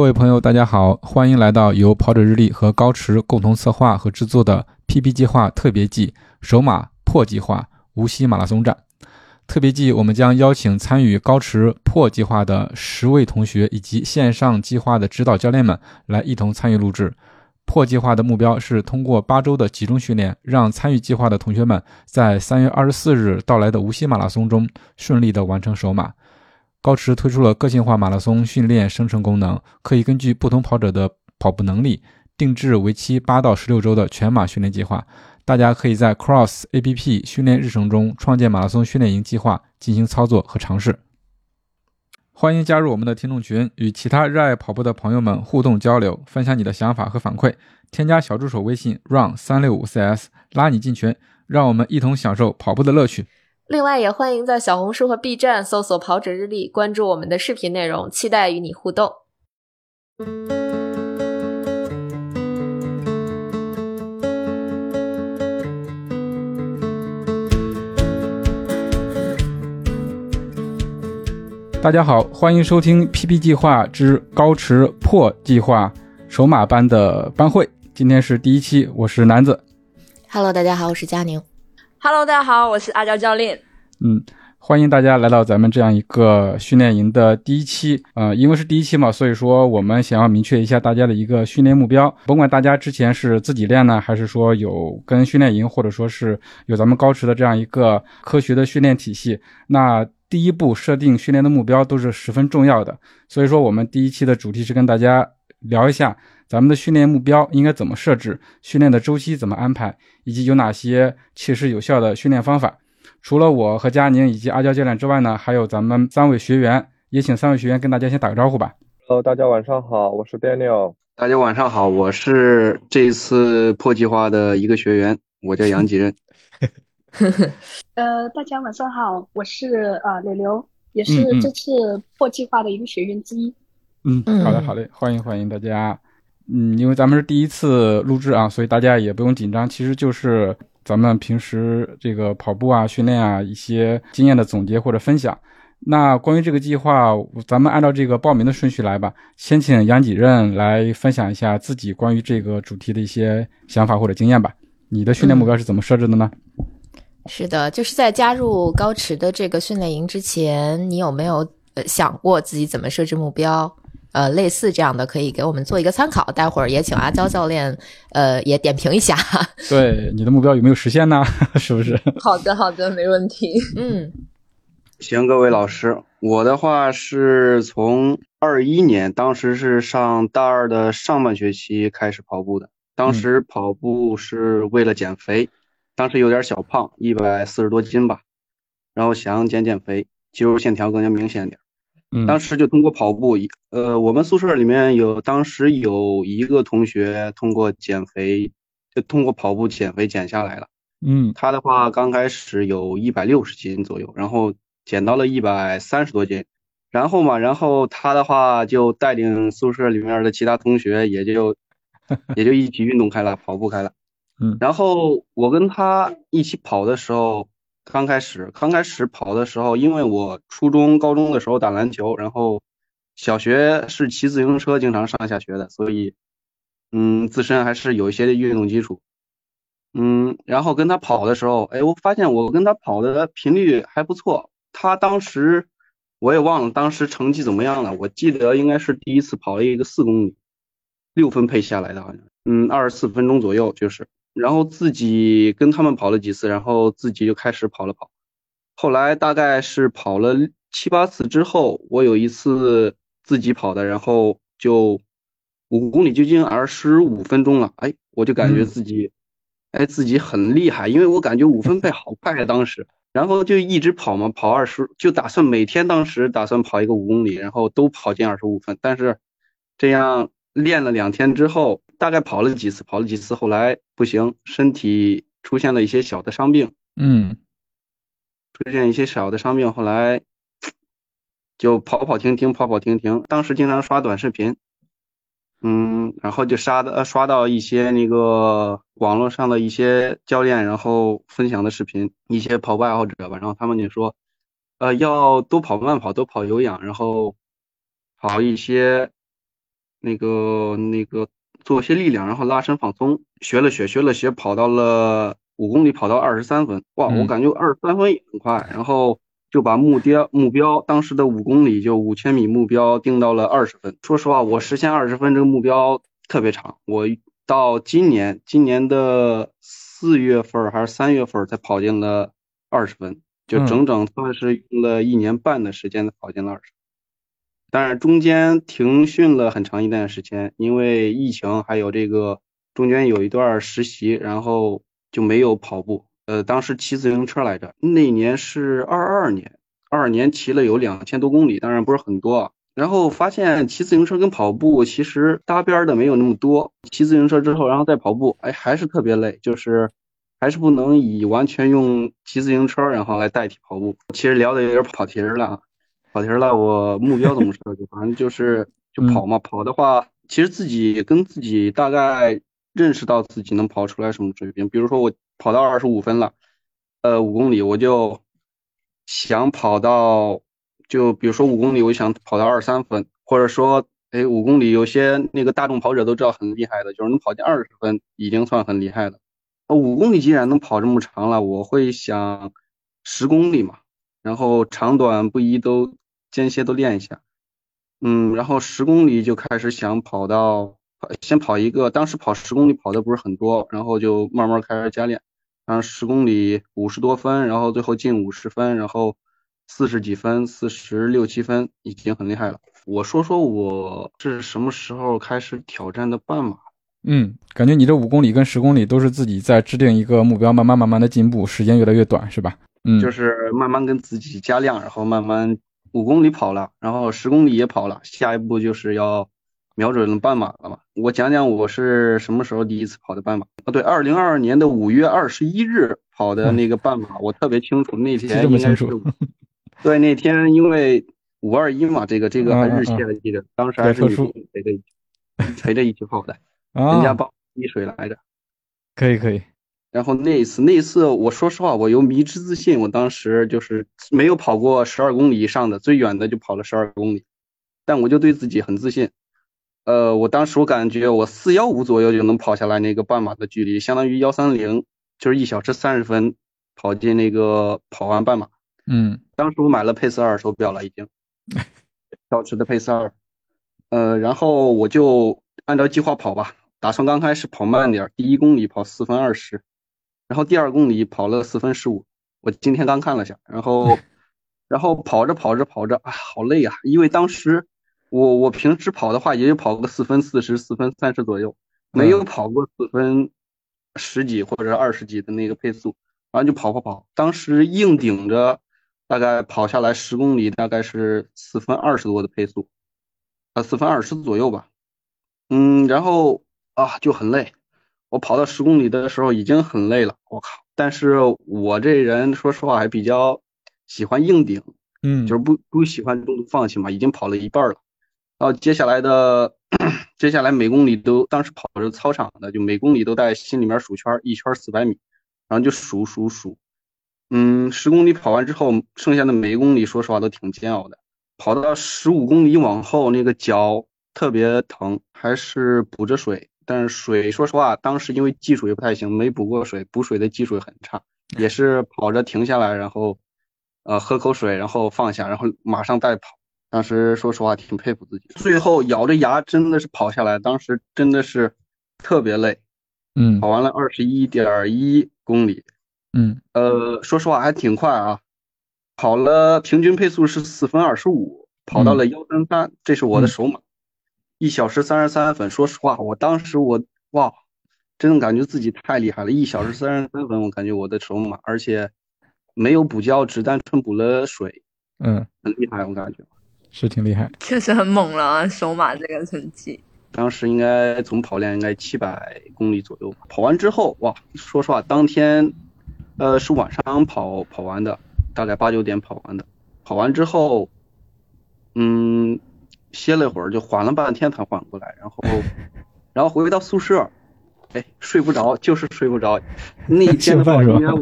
各位朋友，大家好，欢迎来到由跑者日历和高驰共同策划和制作的 PP 计划特别季首马破计划无锡马拉松站。特别季，我们将邀请参与高驰破计划的十位同学以及线上计划的指导教练们来一同参与录制。破计划的目标是通过八周的集中训练，让参与计划的同学们在三月二十四日到来的无锡马拉松中顺利的完成首马。高驰推出了个性化马拉松训练生成功能，可以根据不同跑者的跑步能力，定制为期八到十六周的全马训练计划。大家可以在 Cross APP 训练日程中创建马拉松训练营计划，进行操作和尝试。欢迎加入我们的听众群，与其他热爱跑步的朋友们互动交流，分享你的想法和反馈。添加小助手微信 run 三六五 cs，拉你进群，让我们一同享受跑步的乐趣。另外，也欢迎在小红书和 B 站搜索“跑者日历”，关注我们的视频内容，期待与你互动。大家好，欢迎收听 PP 计划之高驰破计划首马班的班会。今天是第一期，我是南子。Hello，大家好，我是佳宁。Hello，大家好，我是阿娇教练。嗯，欢迎大家来到咱们这样一个训练营的第一期。呃，因为是第一期嘛，所以说我们想要明确一下大家的一个训练目标。甭管大家之前是自己练呢，还是说有跟训练营，或者说是有咱们高驰的这样一个科学的训练体系，那第一步设定训练的目标都是十分重要的。所以说，我们第一期的主题是跟大家聊一下咱们的训练目标应该怎么设置，训练的周期怎么安排，以及有哪些切实有效的训练方法。除了我和佳宁以及阿娇教练之外呢，还有咱们三位学员，也请三位学员跟大家先打个招呼吧。Hello，大家晚上好，我是 Daniel。大家晚上好，我是这一次破计划的一个学员，我叫杨吉任。呃，大家晚上好，我是呃柳柳，也是这次破计划的一个学员之一。嗯，好的好嘞，欢迎欢迎大家。嗯，因为咱们是第一次录制啊，所以大家也不用紧张，其实就是咱们平时这个跑步啊、训练啊一些经验的总结或者分享。那关于这个计划，咱们按照这个报名的顺序来吧。先请杨几任来分享一下自己关于这个主题的一些想法或者经验吧。你的训练目标是怎么设置的呢？是的，就是在加入高驰的这个训练营之前，你有没有呃想过自己怎么设置目标？呃，类似这样的可以给我们做一个参考。待会儿也请阿娇教练，呃，也点评一下。对，你的目标有没有实现呢？是不是？好的，好的，没问题。嗯行，各位老师，我的话是从二一年，当时是上大二的上半学期开始跑步的。当时跑步是为了减肥，当时有点小胖，一百四十多斤吧，然后想减减肥，肌肉线条更加明显点。嗯，当时就通过跑步，呃，我们宿舍里面有当时有一个同学通过减肥，就通过跑步减肥减下来了。嗯他的话刚开始有一百六十斤左右，然后减到了一百三十多斤，然后嘛，然后他的话就带领宿舍里面的其他同学，也就也就一起运动开了，跑步开了。嗯然后我跟他一起跑的时候，刚开始刚开始跑的时候，因为我初中、高中的时候打篮球，然后小学是骑自行车经常上下学的，所以嗯，自身还是有一些运动基础。嗯，然后跟他跑的时候，哎，我发现我跟他跑的频率还不错。他当时我也忘了当时成绩怎么样了，我记得应该是第一次跑了一个四公里，六分配下来的，好像，嗯，二十四分钟左右就是。然后自己跟他们跑了几次，然后自己就开始跑了跑。后来大概是跑了七八次之后，我有一次自己跑的，然后就五公里就近二十五分钟了，哎，我就感觉嗯自己。哎，自己很厉害，因为我感觉五分配好快啊，当时，然后就一直跑嘛，跑二十，就打算每天当时打算跑一个五公里，然后都跑进二十五分，但是这样练了两天之后，大概跑了几次，跑了几次，后来不行，身体出现了一些小的伤病，嗯出现一些小的伤病，后来就跑跑停停，跑跑停停，当时经常刷短视频。嗯，然后就刷的刷到一些那个网络上的一些教练，然后分享的视频，一些跑步爱好者吧，然后他们就说，呃，要多跑慢跑，多跑有氧，然后跑一些那个那个做些力量，然后拉伸放松，学了学学了学，跑到了五公里，跑到二十三分，哇，嗯。我感觉二十三分也很快，然后就把目标目标当时的五公里就五千米目标定到了二十分。说实话，我实现二十分这个目标特别长，我到今年今年的四月份儿还是三月份儿才跑进了二十分，就嗯。整整算是用了一年半的时间才跑进了二十。但是中间停训了很长一段时间，因为疫情，还有这个中间有一段实习，然后就没有跑步。呃，当时骑自行车来着，那年是二二年，二二年骑了有两千多公里，当然不是很多。然后发现骑自行车跟跑步其实搭边的没有那么多。骑自行车之后，然后再跑步，哎，还是特别累，就是还是不能以完全用骑自行车然后来代替跑步。其实聊的有点跑题了啊。跑题儿了，我目标怎么设计？反正就是 就跑嘛，跑的话，其实自己跟自己大概认识到自己能跑出来什么水平。比如说我跑到二十五分了，呃，五公里我就想跑到，就比如说五公里，我想跑到二十三分，或者说，哎，五公里有些那个大众跑者都知道很厉害的，就是能跑进二十分已经算很厉害了。呃，五公里既然能跑这么长了，我会想十公里嘛，然后长短不一都。间歇都练一下，嗯，然后十公里就开始想跑到，先跑一个，当时跑十公里跑的不是很多，然后就慢慢开始加练，然后十公里五十多分，然后最后进五十分，然后四十几分，四十六七分，已经很厉害了。我说说我是什么时候开始挑战的半马？嗯，感觉你这五公里跟十公里都是自己在制定一个目标，慢慢慢慢的进步，时间越来越短，是吧？嗯，就是慢慢跟自己加量，然后慢慢。五公里跑了，然后十公里也跑了，下一步就是要瞄准半马了嘛。我讲讲我是什么时候第一次跑的半马啊？对，二零二二年的五月二十一日跑的那个半马，我特别清楚。那天应该是，对，那天因为五二一嘛，这个这个还日期还记得，当时还是你陪着陪着一起跑的，人家帮滴水来着。可以可以。然后那一次，那一次我说实话，我有迷之自信。我当时就是没有跑过十二公里以上的，最远的就跑了十二公里，但我就对自己很自信。呃，我当时我感觉我四幺五左右就能跑下来那个半马的距离，相当于幺三零，就是一小时三十分跑进那个跑完半马。嗯，当时我买了佩斯二手表了，已经，小时的佩斯二。呃，然后我就按照计划跑吧，打算刚开始跑慢点，第一公里跑四分二十。然后第二公里跑了四分十五，我今天刚看了下，然后，然后跑着跑着跑着，啊，好累啊！因为当时我我平时跑的话，也就跑个四分四十、四分三十左右，没有跑过四分十几或者二十几的那个配速，然后就跑跑跑，当时硬顶着，大概跑下来十公里，大概是四分二十多的配速，啊，四分二十左右吧，嗯，然后啊就很累。我跑到十公里的时候已经很累了，我靠！但是我这人说实话还比较喜欢硬顶，嗯，就是不不喜欢中途放弃嘛。已经跑了一半了，然后接下来的 接下来每公里都当时跑着操场的，就每公里都在心里面数圈，一圈四百米，然后就数数数。嗯，十公里跑完之后，剩下的每一公里说实话都挺煎熬的。跑到十五公里往后，那个脚特别疼，还是补着水。但是水，说实话，当时因为技术也不太行，没补过水，补水的技术也很差，也是跑着停下来，然后，呃，喝口水，然后放下，然后马上再跑。当时说实话挺佩服自己，最后咬着牙真的是跑下来，当时真的是特别累，嗯，跑完了二十一点一公里，嗯，呃，说实话还挺快啊，跑了平均配速是四分二十五，跑到了幺三三，这是我的首马。一小时三十三分，说实话，我当时我哇，真的感觉自己太厉害了。一小时三十三分，我感觉我的手马，而且没有补胶，只单纯补了水，嗯，很厉害，我感觉是挺厉害，确实很猛了啊，首马这个成绩。当时应该总跑量应该七百公里左右吧。跑完之后，哇，说实话，当天呃是晚上跑跑完的，大概八九点跑完的。跑完之后，嗯。歇了一会儿，就缓了半天才缓过来，然后，然后回到宿舍，哎，睡不着，就是睡不着。那一天的话，应该，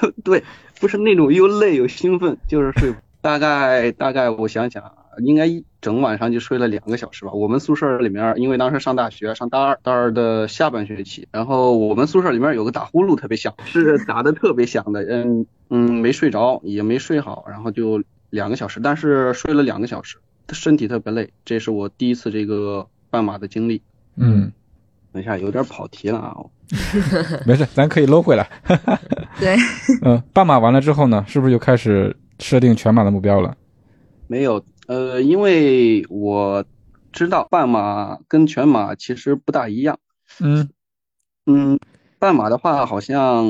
对对，不是那种又累又兴奋，就是睡。大概大概我想想，应该一整晚上就睡了两个小时吧。我们宿舍里面，因为当时上大学，上大二，大二的下半学期，然后我们宿舍里面有个打呼噜特别响，是打的特别响的，嗯嗯，没睡着，也没睡好，然后就两个小时，但是睡了两个小时，身体特别累，这是我第一次这个半马的经历。嗯，等一下有点跑题了啊。没事，咱可以搂回来。对，嗯，半马完了之后呢，是不是就开始设定全马的目标了？没有，呃，因为我知道半马跟全马其实不大一样。嗯嗯，半马的话好像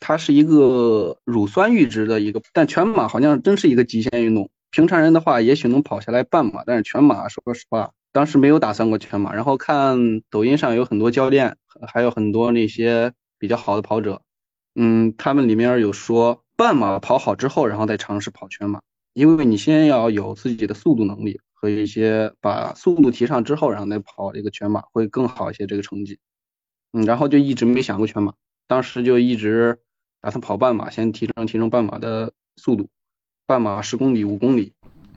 它是一个乳酸阈值的一个，但全马好像真是一个极限运动。平常人的话也许能跑下来半马，但是全马说实话，当时没有打算过全马。然后看抖音上有很多教练，还有很多那些比较好的跑者，嗯，他们里面有说半马跑好之后，然后再尝试跑全马，因为你先要有自己的速度能力和一些把速度提上之后，然后再跑这个全马会更好一些这个成绩。嗯，然后就一直没想过全马，当时就一直打算跑半马，先提升提升半马的速度。半马十公里、五公里，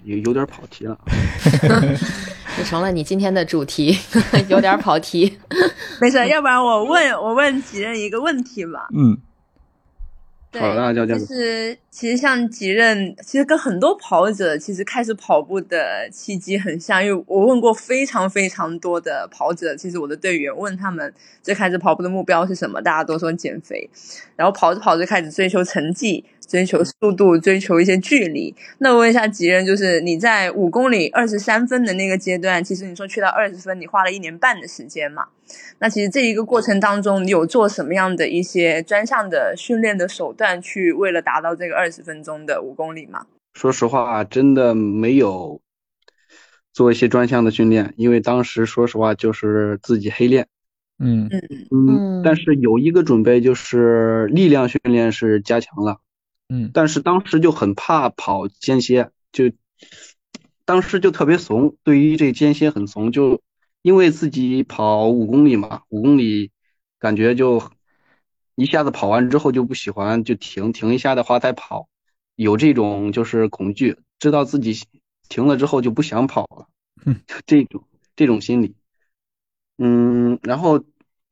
有有点跑题了。就成了你今天的主题，有点跑题。没事，要不然我问我问几人一个问题吧。嗯，对，好的，娇娇就是其实像几任，其实跟很多跑者其实开始跑步的契机很像，因为我问过非常非常多的跑者，其实我的队员问他们最开始跑步的目标是什么，大家都说减肥，然后跑着跑着开始追求成绩。追求速度，追求一些距离。那我问一下吉人，就是你在五公里二十三分的那个阶段，其实你说去到二十分，你花了一年半的时间嘛？那其实这一个过程当中，你有做什么样的一些专项的训练的手段，去为了达到这个二十分钟的五公里吗？说实话，真的没有做一些专项的训练，因为当时说实话就是自己黑练。嗯嗯嗯，但是有一个准备，就是力量训练是加强了。嗯，但是当时就很怕跑间歇，就当时就特别怂，对于这间歇很怂，就因为自己跑五公里嘛，五公里感觉就一下子跑完之后就不喜欢就停，停一下的话再跑，有这种就是恐惧，知道自己停了之后就不想跑了，嗯，这种这种心理，嗯，然后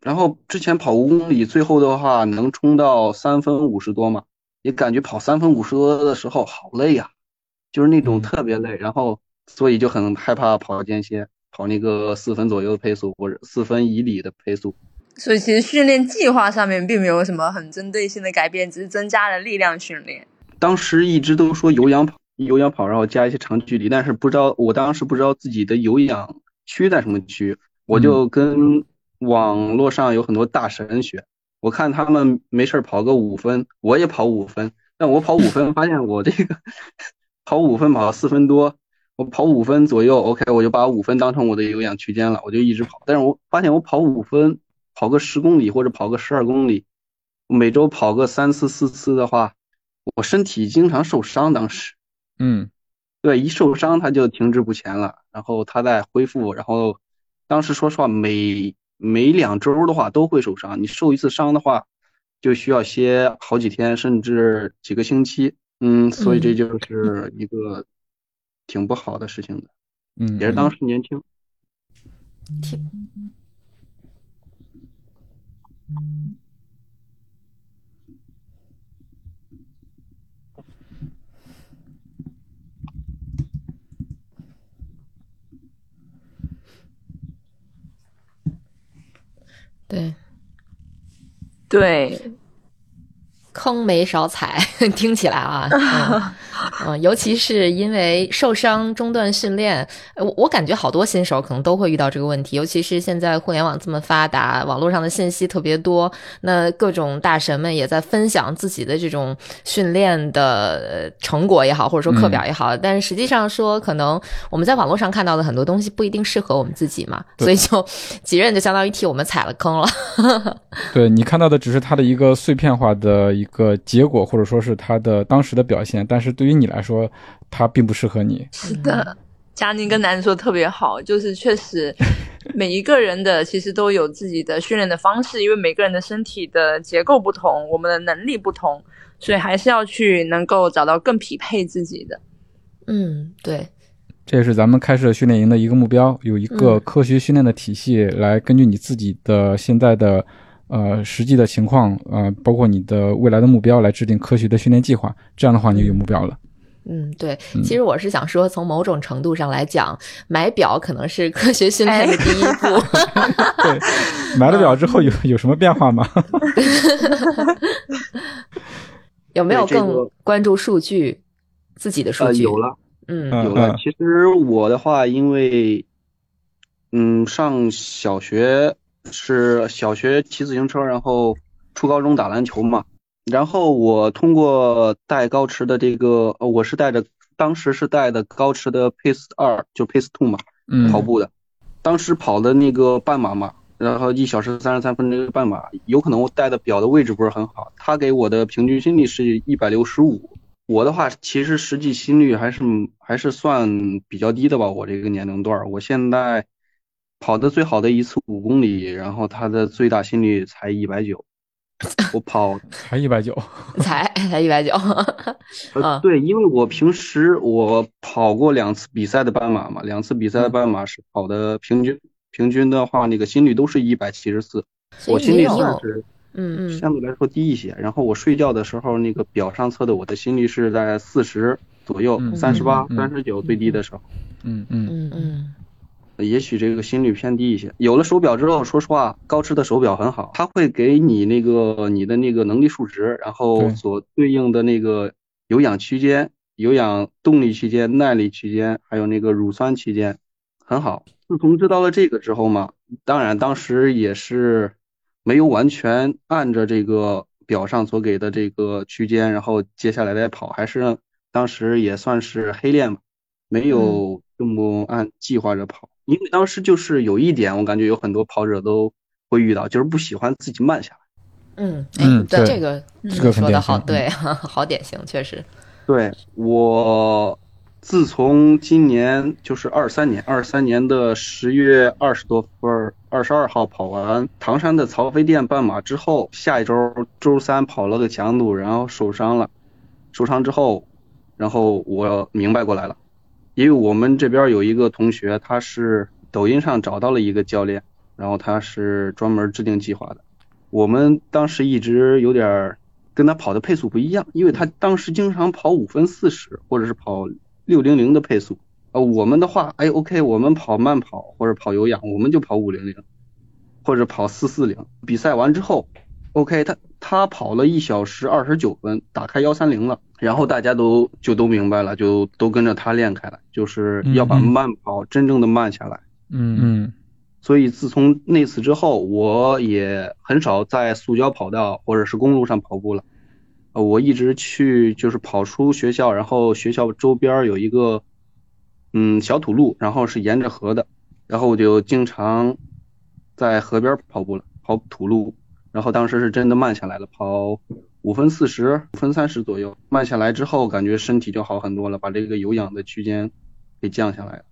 然后之前跑五公里，最后的话能冲到三分五十多嘛。也感觉跑三分五十多的时候好累呀，就是那种特别累，然后所以就很害怕跑间歇，跑那个四分左右的配速或者四分以里的配速。所以其实训练计划上面并没有什么很针对性的改变，只是增加了力量训练。当时一直都说有氧跑，有氧跑，然后加一些长距离，但是不知道我当时不知道自己的有氧区在什么区，我就跟网络上有很多大神学。我看他们没事跑个五分，我也跑五分。但我跑五分，发现我这个跑五分跑四分多，我跑五分左右，OK，我就把五分当成我的有氧区间了，我就一直跑。但是我发现我跑五分，跑个十公里或者跑个十二公里，每周跑个三次四次的话，我身体经常受伤。当时，嗯，对，一受伤他就停滞不前了，然后他再恢复，然后当时说实话每。每两周的话都会受伤，你受一次伤的话，就需要歇好几天，甚至几个星期。嗯，所以这就是一个挺不好的事情的。嗯，也是当时年轻。挺。对，对，坑没少踩，听起来啊，嗯，尤其是因为受伤中断训练，我我感觉好多新手可能都会遇到这个问题，尤其是现在互联网这么发达，网络上的信息特别多，那各种大神们也在分享自己的这种训练的成果也好，或者说课表也好，但是实际上说，可能我们在网络上看到的很多东西不一定适合我们自己嘛，所以就 几任就相当于替我们踩了坑了。对你看到的只是他的一个碎片化的一个结果，或者说是他的当时的表现，但是对于你来说，他并不适合你。是的，佳宁跟楠说特别好，就是确实 每一个人的其实都有自己的训练的方式，因为每个人的身体的结构不同，我们的能力不同，所以还是要去能够找到更匹配自己的。嗯，对。这也是咱们开设训练营的一个目标，有一个嗯科学训练的体系来根据你自己的现在的呃实际的情况，呃，包括你的未来的目标来制定科学的训练计划。这样的话，你就有目标了。嗯，对，嗯其实我是想说，从某种程度上来讲，买表可能是科学训练的第一步。对，买了表之后有有什么变化吗？有没有更关注数据，自己的数呃，据？有了。嗯嗯有了。其实我的话，因为嗯，上小学是小学骑自行车，然后初高中打篮球嘛。然后我通过带高驰的这个，呃我是带着当时是带的高驰的 Pace 二，就 Pace Two 嘛，嗯，跑步的。当时跑的那个半马嘛，然后一小时三十三分这个半马，有可能我带的表的位置不是很好，他给我的平均心率是一百六十五。我的话，其实实际心率还是还是算比较低的吧，我这个年龄段儿，我现在跑的最好的一次五公里，然后他的最大心率才一百九，我跑才一百九。才才一百九。呃，啊对，因为我平时我跑过两次比赛的半马嘛，两次比赛的半马是跑的平均平均的话，那个心率都是一百七十四，我心率算是嗯嗯相对来说低一些。然后我睡觉的时候，那个表上测的我的心率是在四十左右嗯，三十八、嗯三十九最低的时候。嗯嗯嗯嗯也许这个心率偏低一些。有了手表之后，说实话，高驰的手表很好，它会给你那个你的那个能力数值，然后所对应的那个有氧区间、有氧动力区间、耐力区间，还有那个乳酸区间，很好。自从知道了这个之后嘛，当然当时也是没有完全按着这个表上所给的这个区间，然后接下来再跑，还是当时也算是黑练吧。没有这么按计划着跑，因为当时就是有一点，我感觉有很多跑者都会遇到，就是不喜欢自己慢下来。嗯嗯对这个这个很说的好，对，好典型，确实。对我，自从今年就是二三年，二三年的十月二十多分，二十二号跑完唐山的曹妃甸半马之后，下一周周三跑了个强度，然后受伤了，受伤之后，然后我明白过来了，因为我们这边有一个同学，他是抖音上找到了一个教练，然后他是专门制定计划的。我们当时一直有点跟他跑的配速不一样，因为他当时经常跑五分四十，或者是跑六零零的配速。呃，我们的话，哎，OK，我们跑慢跑或者跑有氧，我们就跑五零零，或者跑四四零。比赛完之后，OK，他他跑了一小时二十九分，打开幺三零了，然后大家都就都明白了，就都跟着他练开了，就是要把慢跑真正的慢下来。嗯嗯所以自从那次之后，我也很少在塑胶跑道或者是公路上跑步了。呃，我一直去就是跑出学校，然后学校周边有一个嗯小土路，然后是沿着河的，然后我就经常在河边跑步了，跑土路。然后当时是真的慢下来了，跑五分四十、五分三十左右。慢下来之后，感觉身体就好很多了，把这个有氧的区间给降下来了。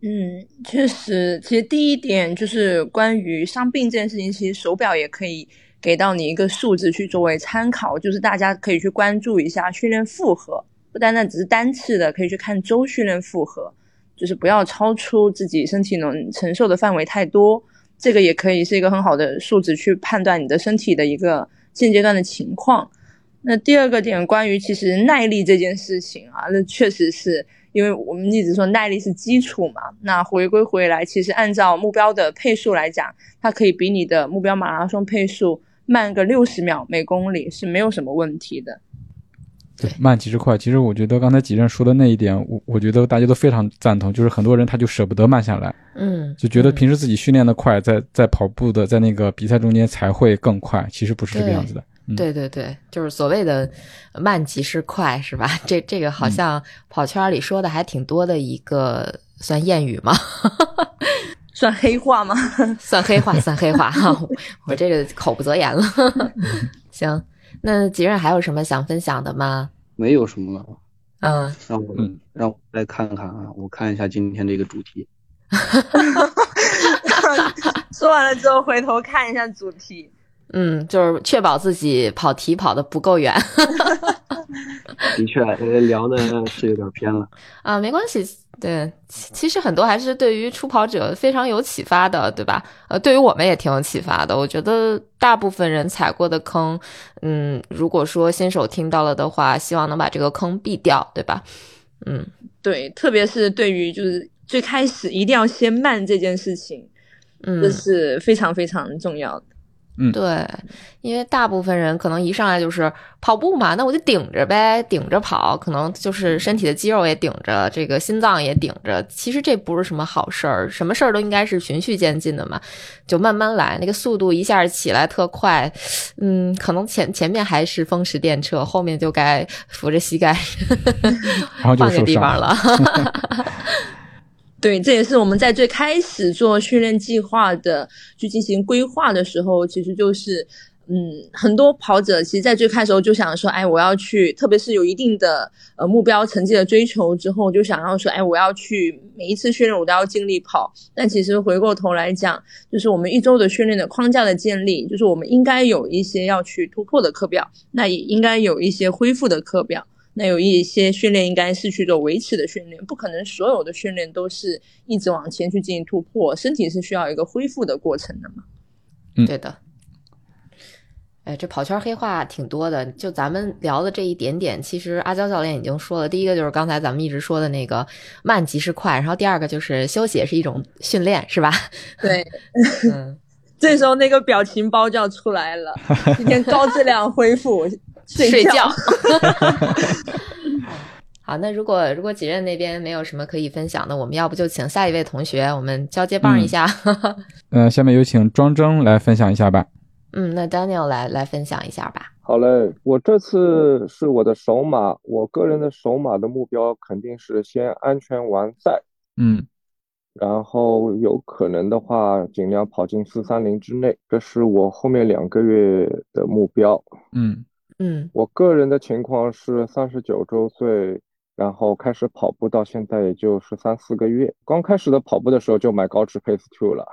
嗯，确实，其实第一点就是关于伤病这件事情，其实手表也可以给到你一个数字去作为参考，就是大家可以去关注一下训练负荷，不单单只是单次的，可以去看周训练负荷，就是不要超出自己身体能承受的范围太多，这个也可以是一个很好的数值去判断你的身体的一个现阶段的情况。那第二个点，关于其实耐力这件事情啊，那确实是因为我们一直说耐力是基础嘛。那回归回来，其实按照目标的配速来讲，它可以比你的目标马拉松配速慢个六十秒每公里是没有什么问题的。对，慢即是快。其实我觉得刚才几任说的那一点，我我觉得大家都非常赞同，就是很多人他就舍不得慢下来，嗯，就觉得嗯平时自己训练的快，在在跑步的在那个比赛中间才会更快，其实不是这个样子的。嗯、对对对，就是所谓的慢即是快，是吧？这这个嗯好像跑圈里说的还挺多的一个算谚语吗？算黑话吗？算黑话，算黑话哈！我这个口不择言了。行，那吉任还有什么想分享的吗？没有什么了，嗯，让我、嗯让我再看看啊，我看一下今天这个主题。说完了之后，回头看一下主题。嗯，就是确保自己跑题跑的不够远。的确，呃聊的是有点偏了。啊，没关系。对，其其实很多还是对于初跑者非常有启发的，对吧？呃，对于我们也挺有启发的。我觉得大部分人踩过的坑，嗯，如果说新手听到了的话，希望能把这个坑避掉，对吧？嗯，对，特别是对于就是最开始一定要先慢这件事情，嗯，这是非常非常重要的。嗯，对，因为大部分人可能一上来就是跑步嘛，那我就顶着呗，顶着跑，可能就是身体的肌肉也顶着，这个心脏也顶着。其实这不是什么好事儿，什么事儿都应该是循序渐进的嘛，就慢慢来。那个速度一下起来特快，嗯，可能前前面还是风驰电掣，后面就该扶着膝盖 然后就换个地方了。对，这也是我们在最开始做训练计划的去进行规划的时候，其实就是，嗯，很多跑者其实，在最开始时候就想说，哎，我要去，特别是有一定的呃目标成绩的追求之后，就想要说，哎，我要去每一次训练我都要尽力跑。但其实回过头来讲，就是我们一周的训练的框架的建立，就是我们应该有一些要去突破的课表，那也应该有一些恢复的课表。那有一些训练应该是去做维持的训练，不可能所有的训练都是一直往前去进行突破，身体是需要一个恢复的过程的嘛。对的。哎，这跑圈黑话挺多的，就咱们聊的这一点点，其实阿娇教练已经说了。第一个就是刚才咱们一直说的那个慢即是快，然后第二个就是休息也是一种训练，是吧？对，嗯，这时候那个表情包就要出来了。今天高质量恢复，睡觉。觉。好，那如果如果几任那边没有什么可以分享的，我们要不就请下一位同学，我们交接棒一下。呃，下面有请庄征来分享一下吧。嗯，那 Daniel 来来分享一下吧。好嘞，我这次是我的首马，我个人的首马的目标肯定是先安全完赛，嗯然后有可能的话尽量跑进四三零之内，这是我后面两个月的目标。嗯嗯我个人的情况是三十九周岁，然后开始跑步到现在也就十三四个月。刚开始的跑步的时候就买高驰 Pace Two 了。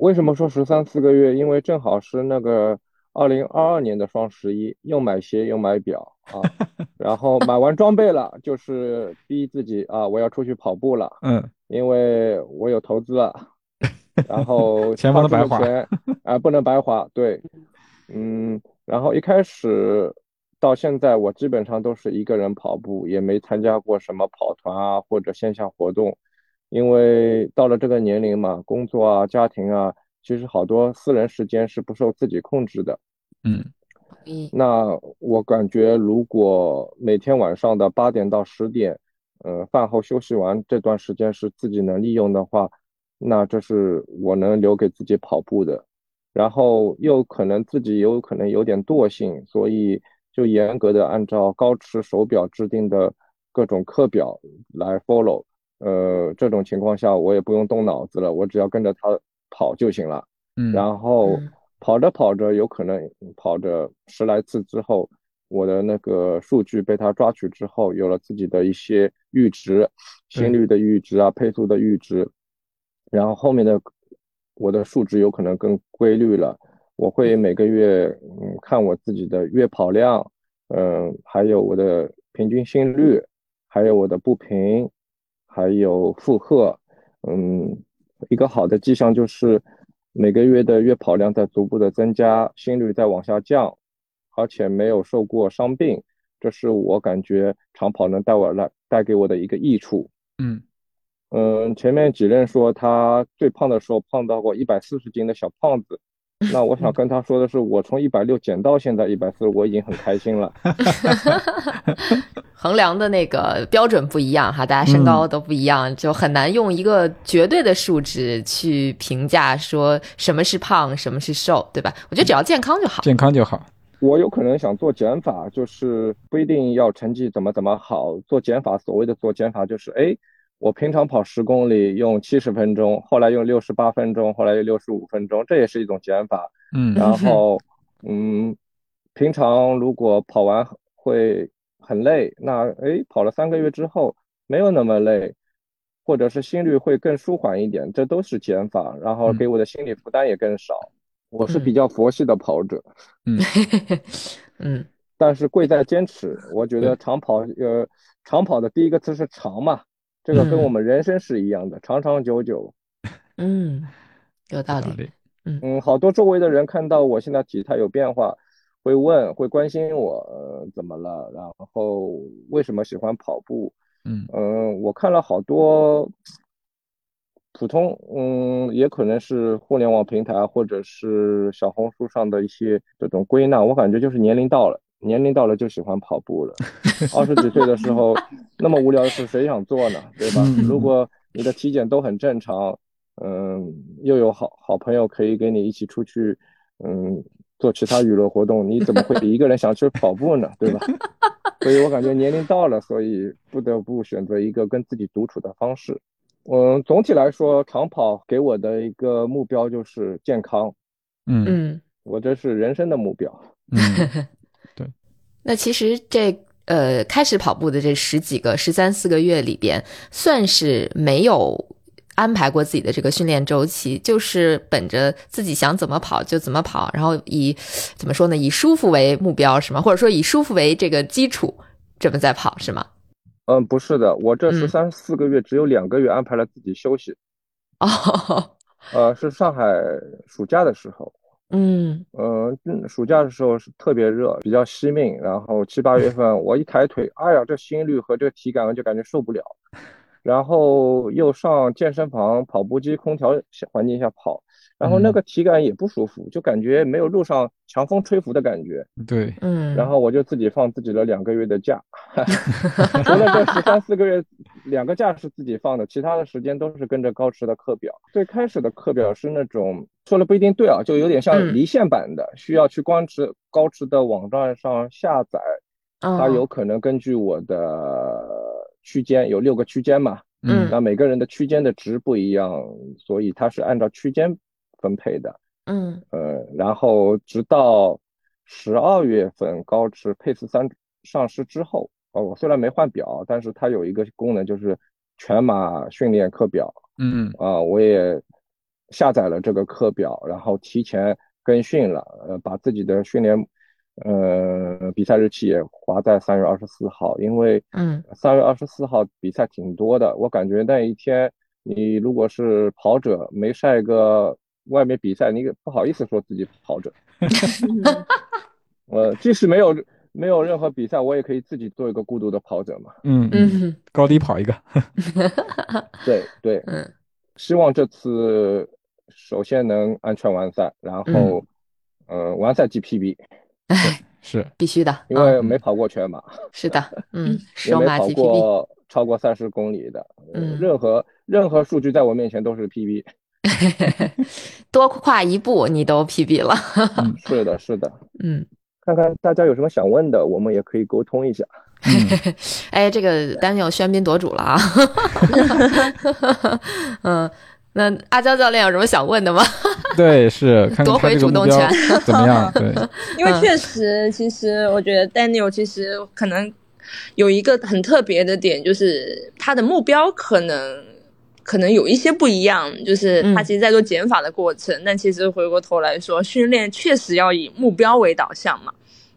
为什么说十三四个月？因为正好是那个二零二二年的双十一，又买鞋又买表啊，然后买完装备了，就是逼自己啊，我要出去跑步了，嗯因为我有投资了，然后钱不能白花啊，不能白花，对，嗯，然后一开始到现在，我基本上都是一个人跑步，也没参加过什么跑团啊或者线下活动，因为到了这个年龄嘛，工作啊、家庭啊，其实好多私人时间是不受自己控制的。嗯一那我感觉，如果每天晚上的八点到十点，呃，饭后休息完这段时间是自己能利用的话，那这是我能留给自己跑步的。然后又可能自己有可能有点惰性，所以就严格的按照高驰手表制定的各种课表来 follow。呃，这种情况下我也不用动脑子了，我只要跟着他跑就行了。嗯，然后嗯跑着跑着，有可能跑着十来次之后，我的那个数据被他抓取之后，有了自己的一些阈值，心率的阈值啊，配速的阈值，然后后面的我的数值有可能更规律了。我会每个月嗯看我自己的月跑量，嗯，还有我的平均心率，还有我的步频，还有负荷，嗯，一个好的迹象就是每个月的月跑量在逐步的增加，心率在往下降，而且没有受过伤病，这是我感觉长跑能带我来带给我的一个益处。嗯嗯，前面几任说他最胖的时候胖到过一百四十斤的小胖子，那我想跟他说的是，我从一百六减到现在一百四，我已经很开心了。衡量的那个标准不一样哈，大家身高都不一样，就很难用一个绝对的数值去评价说什么是胖，什么是瘦，对吧？我觉得只要健康就好。健康就好。我有可能想做减法，就是不一定要成绩怎么怎么好，做减法，所谓的做减法就是，哎，我平常跑十公里用七十分钟，后来用六十八分钟，后来又六十五分钟，这也是一种减法。嗯然 后，嗯，平常如果跑完会很累，那诶跑了三个月之后没有那么累，或者是心率会更舒缓一点，这都是减法，然后嗯给我的心理负担也更少。我是嗯比较佛系的跑者，嗯嗯但是贵在坚持。我觉得长跑，呃，长跑的第一个词是长嘛，这个跟嗯我们人生是一样的，长长久久。嗯，有道理。嗯，好多周围的人看到我现在体态有变化，会问，会关心我，呃，怎么了？然后为什么喜欢跑步？嗯嗯，我看了好多普通，嗯，也可能是互联网平台或者是小红书上的一些这种归纳，我感觉就是年龄到了，年龄到了就喜欢跑步了。二十几岁的时候，那么无聊的事谁想做呢？对吧？嗯如果你的体检都很正常，嗯，又有好好朋友可以跟你一起出去，嗯，做其他娱乐活动，你怎么会一个人想去跑步呢？对吧？所以我感觉年龄到了，所以不得不选择一个跟自己独处的方式。嗯，总体来说，长跑给我的一个目标就是健康，嗯嗯，我这是人生的目标。嗯 那其实这呃，开始跑步的这十几个、十三四个月里边，算是没有安排过自己的这个训练周期，就是本着自己想怎么跑就怎么跑，然后以怎么说呢，以舒服为目标是吗？或者说以舒服为这个基础，这么在跑是吗？嗯，不是的，我这嗯十三四个月只有两个月安排了自己休息，哦，呃，是上海暑假的时候，嗯。呃，暑假的时候是特别热，比较惜命，然后七八月份我一抬腿，哎呀，这心率和这体感就感觉受不了，然后又上健身房跑步机空调环境下跑，然后那嗯。个体感也不舒服，就感觉没有路上强风吹拂的感觉，对，嗯，然后我就自己放自己的两个月的假，除了这十三四个月，两个假是自己放的，其他的时间都是跟着高驰的课表。最开始的课表是那种说了不一定对啊，就有点像嗯。离线版的，需要去光驰高驰的网站上下载，它哦有可能根据我的区间，有六个区间嘛，嗯。那每个人的区间的值不一样，所以它是按照区间分配的。嗯。呃，然后直到十二月份高驰 Pace 三上市之后，哦，我虽然没换表，但是它有一个功能就是全马训练课表嗯。啊，我也下载了这个课表，然后提前跟训了，呃，把自己的训练，呃，比赛日期也划在三月二十四号，因为嗯。三月二十四号比赛挺多的，我感觉那一天你如果是跑者，没晒个外面比赛，你也不好意思说自己跑者。呃，即使没有没有任何比赛，我也可以自己做一个孤独的跑者嘛。嗯嗯，嗯。高低跑一个，对对，嗯。希望这次首先能安全完赛，然后，呃，完赛即 PB，哎，是，必须的，因嗯为没跑过全马，是的，嗯，没跑过超过三十公里的，任何任何数据在我面前都是 PB。多跨一步你都 PB 了，是的，是的。嗯。看看大家有什么想问的，我们也可以沟通一下。嗯 哎，这个 Daniel 喧宾夺主了啊！嗯，那阿娇教练有什么想问的吗？对，是看看夺回主动权怎么样？对，嗯因为确实，其实我觉得 Daniel 其实可能有一个很特别的点，就是他的目标可能可能有一些不一样，就是他嗯其实在做减法的过程，但其实回过头来说，训练确实要以目标为导向嘛，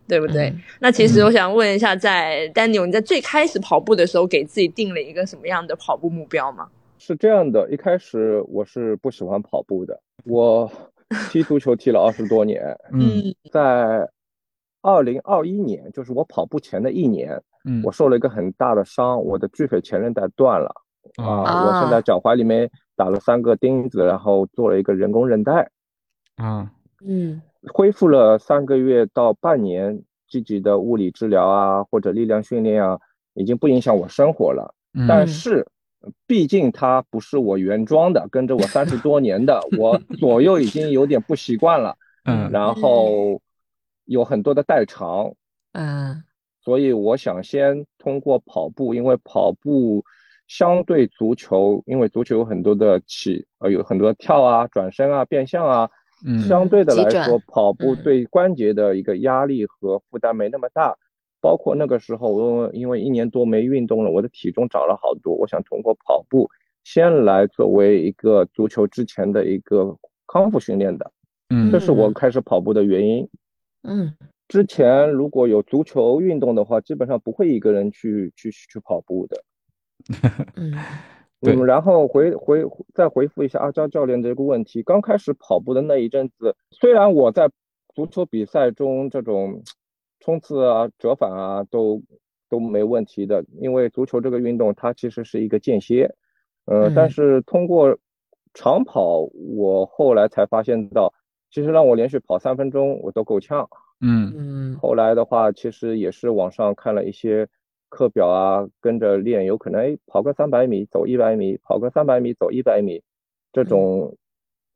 对不对？嗯？那其实我想问一下，在 Daniel 你在最开始跑步的时候，给自己定了一个什么样的跑步目标吗？是这样的，一开始我是不喜欢跑步的，我 踢足球踢了二十多年，嗯。在二零二一年，就是我跑步前的一年，嗯。我受了一个很大的伤，我的巨腓前韧带断了啊啊，我现在脚踝里面打了三个钉子，然后做了一个人工韧带，啊。嗯。恢复了三个月到半年，积极的物理治疗啊，或者力量训练啊，已经不影响我生活了。嗯。但是，毕竟它不是我原装的，跟着我三十多年的，我 左右已经有点不习惯了，嗯。然后有很多的代偿，嗯所以我想先通过跑步，因为跑步相对足球，因为足球有很多的起，呃，有很多的跳啊、转身啊、变向啊，嗯相对的来说，跑步嗯对关节的一个压力和负担没那么大。包括那个时候，我因为一年多没运动了，我的体重长了好多。我想通过跑步先来作为一个足球之前的一个康复训练的，嗯这是我开始跑步的原因。嗯之前如果有足球运动的话，基本上不会一个人去去去跑步的。嗯对嗯，然后回回再回复一下阿娇教练这个问题。刚开始跑步的那一阵子，虽然我在足球比赛中这种冲刺啊、折返啊都都没问题的，因为足球这个运动它其实是一个间歇。呃，嗯但是通过长跑，我后来才发现到，其实让我连续跑三分钟我都够呛。嗯嗯后来的话，其实也是网上看了一些课表啊，跟着练，有可能哎跑个三百米，走一百米，跑个三百米，走一百米，这种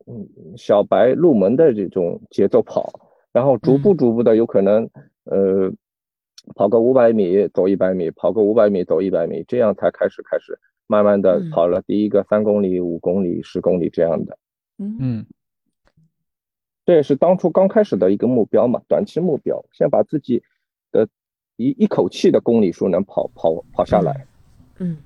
嗯小白入门的这种节奏跑，然后逐步逐步的有可能呃跑个五百米，走一百米，跑个五百米，走一百米，这样才开始开始慢慢的嗯。跑了第一个三公里、五公里、十公里这样的。嗯。这也是当初刚开始的一个目标嘛，短期目标，先把自己的一一口气的公里数能跑跑跑下来。嗯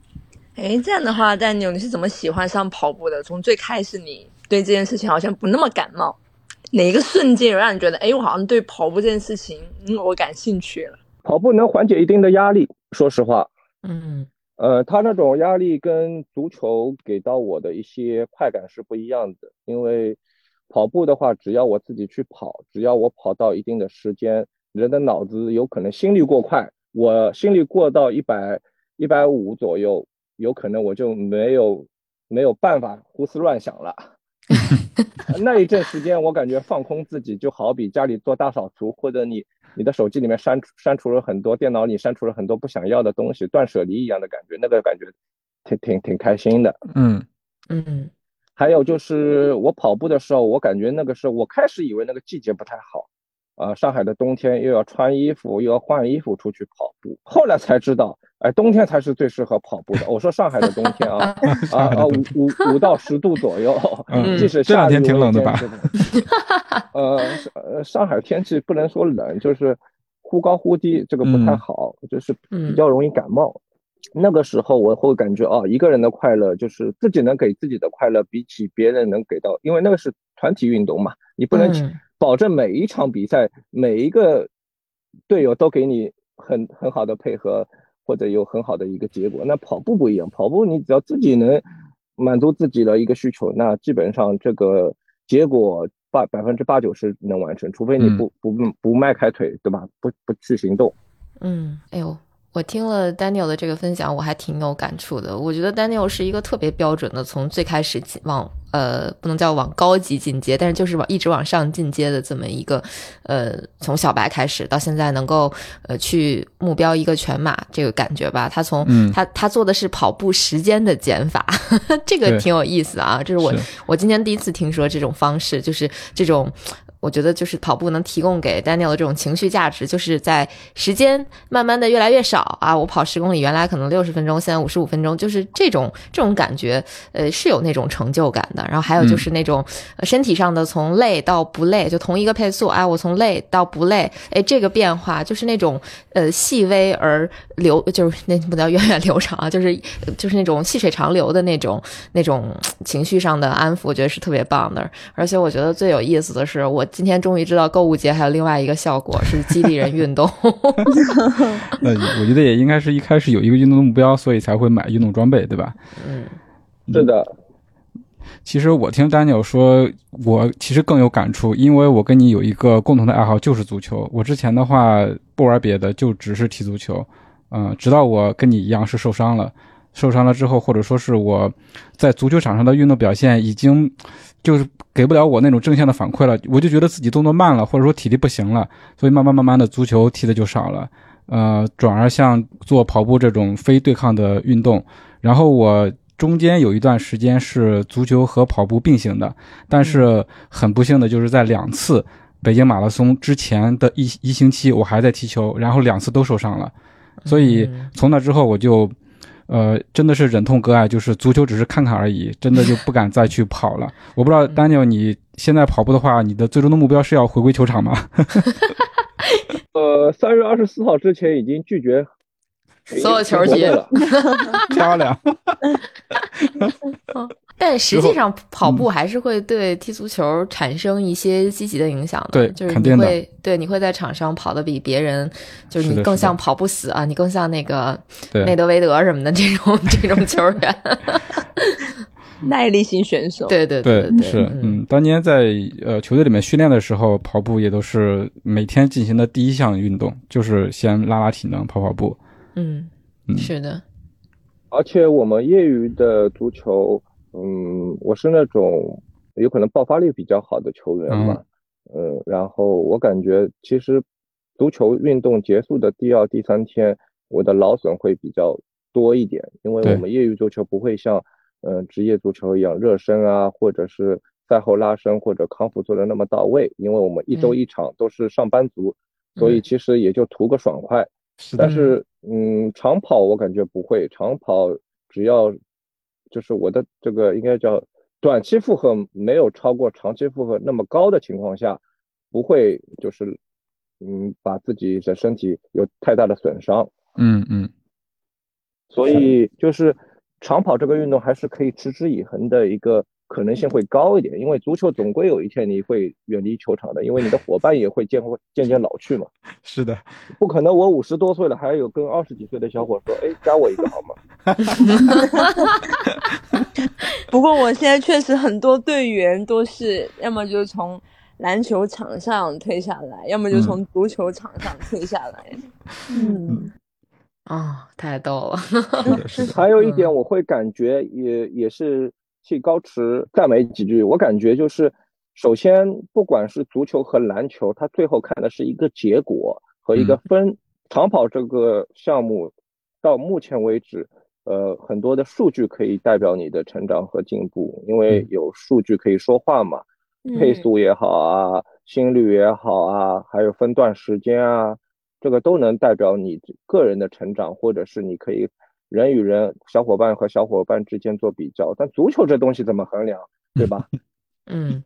哎，这样的话，Daniel，你是怎么喜欢上跑步的？从最开始你对这件事情好像不那么感冒，哪一个瞬间有让你觉得，哎，我好像对跑步这件事情，嗯，我感兴趣了？跑步能缓解一定的压力，说实话，嗯呃，他那种压力跟足球给到我的一些快感是不一样的。因为跑步的话，只要我自己去跑，只要我跑到一定的时间，人的脑子有可能心率过快，我心率过到一百一百五左右，有可能我就没有没有办法胡思乱想了。那一阵时间，我感觉放空自己，就好比家里做大扫除，或者你你的手机里面删除删除了很多，电脑里删除了很多不想要的东西，断舍离一样的感觉，那个感觉挺挺挺开心的。嗯嗯还有就是我跑步的时候，我感觉那个时候我开始以为那个季节不太好，啊、上海的冬天又要穿衣服又要换衣服出去跑步，后来才知道，哎，冬天才是最适合跑步的。我说上海的冬天啊 啊啊五五五到十度左右，嗯即使这两天挺冷的吧呃，呃，上海天气不能说冷，就是忽高忽低，这个不太嗯。好，就是嗯。比较容易感冒。那个时候我会感觉啊，一个人的快乐就是自己能给自己的快乐，比起别人能给到，因为那个是团体运动嘛，你不能嗯保证每一场比赛每一个队友都给你很很好的配合，或者有很好的一个结果。那跑步不一样，跑步你只要自己能满足自己的一个需求，那基本上这个结果八百分之八九十能完成，除非你嗯不不不迈开腿，对吧？不不去行动。嗯，哎呦。我听了 Daniel 的这个分享，我还挺有感触的。我觉得 Daniel 是一个特别标准的，从最开始往呃不能叫往高级进阶，但是就是往一直往上进阶的这么一个呃从小白开始到现在能够呃去目标一个全马这个感觉吧。他从、嗯他他做的是跑步时间的减法，这个挺有意思啊。这是我是我今天第一次听说这种方式，就是这种。我觉得就是跑步能提供给 Daniel 的这种情绪价值，就是在时间慢慢的越来越少啊。我跑十公里，原来可能六十分钟，现在五十五分钟，就是这种这种感觉，呃，是有那种成就感的。然后还有就是那种、身体上的从累到不累，就同一个配速，哎，我从累到不累，哎，这个变化就是那种呃细微而流，就是那不叫源远流长啊，就是就是那种细水长流的那种那种情绪上的安抚，我觉得是特别棒的。而且我觉得最有意思的是，我今天终于知道购物节还有另外一个效果是激励人运动。那 我觉得也应该是一开始有一个运动的目标，所以才会买运动装备，对吧？嗯是的，其实我听 Daniel 说，我其实更有感触，因为我跟你有一个共同的爱好，就是足球。我之前的话不玩别的，就只是踢足球。嗯、直到我跟你一样是受伤了，受伤了之后，或者说是我在足球场上的运动表现已经就是给不了我那种正向的反馈了，我就觉得自己动作慢了，或者说体力不行了，所以慢慢慢慢的足球踢的就少了。呃，转而像做跑步这种非对抗的运动，然后我中间有一段时间是足球和跑步并行的，但是很不幸的就是在两次北京马拉松之前的一一星期，我还在踢球，然后两次都受伤了，所以嗯从那之后我就。呃，真的是忍痛割爱，就是足球只是看看而已，真的就不敢再去跑了。我不知道嗯 Daniel，你现在跑步的话，你的最终的目标是要回归球场吗？呃，三月二十四号之前已经拒绝所有球踢了。漂亮。但，实际上跑步还是会对踢足球产生一些积极的影响的。对就是肯定的你会对你会在场上跑得比别人，就是你更像跑不死啊，你更像那个内德维德什么的这种这种球员。耐力型选手。对对对对，是，嗯嗯，当年在呃球队里面训练的时候，跑步也都是每天进行的第一项运动，就是先拉拉体能，跑跑步。嗯，嗯。是的，而且我们业余的足球，嗯，我是那种有可能爆发力比较好的球员嘛，嗯，然后我感觉其实足球运动结束的第二、第三天，我的劳损会比较多一点，因为我们业余足球不会像嗯、呃职业足球一样热身啊，或者是赛后拉伸或者康复做的那么到位，因为我们一周嗯。一场都是上班族，所以其实也就图个爽快。是的。但是，嗯，长跑我感觉不会，长跑只要就是我的这个应该叫短期负荷没有超过长期负荷那么高的情况下，不会就是嗯把自己的身体有太大的损伤，嗯嗯，所以就是长跑这个运动还是可以持之以恒的一个可能性会高一点，因为足球总归有一天你会远离球场的，因为你的伙伴也会渐会渐渐老去嘛。是的，不可能，我五十多岁了，还有跟二十几岁的小伙说，哎，加我一个好吗？不过我现在确实很多队员都是要么就从篮球场上退下来，要么就从足球场上退下来。嗯，哦，太逗了。还有一点，我会感觉也也是替高驰赞美几句。我感觉就是，首先不管是足球和篮球，他最后看的是一个结果和一个分。长跑这个项目到目前为止，呃，很多的数据可以代表你的成长和进步，因为有数据可以说话嘛。配速也好啊，心率也好啊，还有分段时间啊，这个都能代表你个人的成长，或者是你可以人与人、小伙伴和小伙伴之间做比较。但足球这东西怎么衡量，对吧？嗯，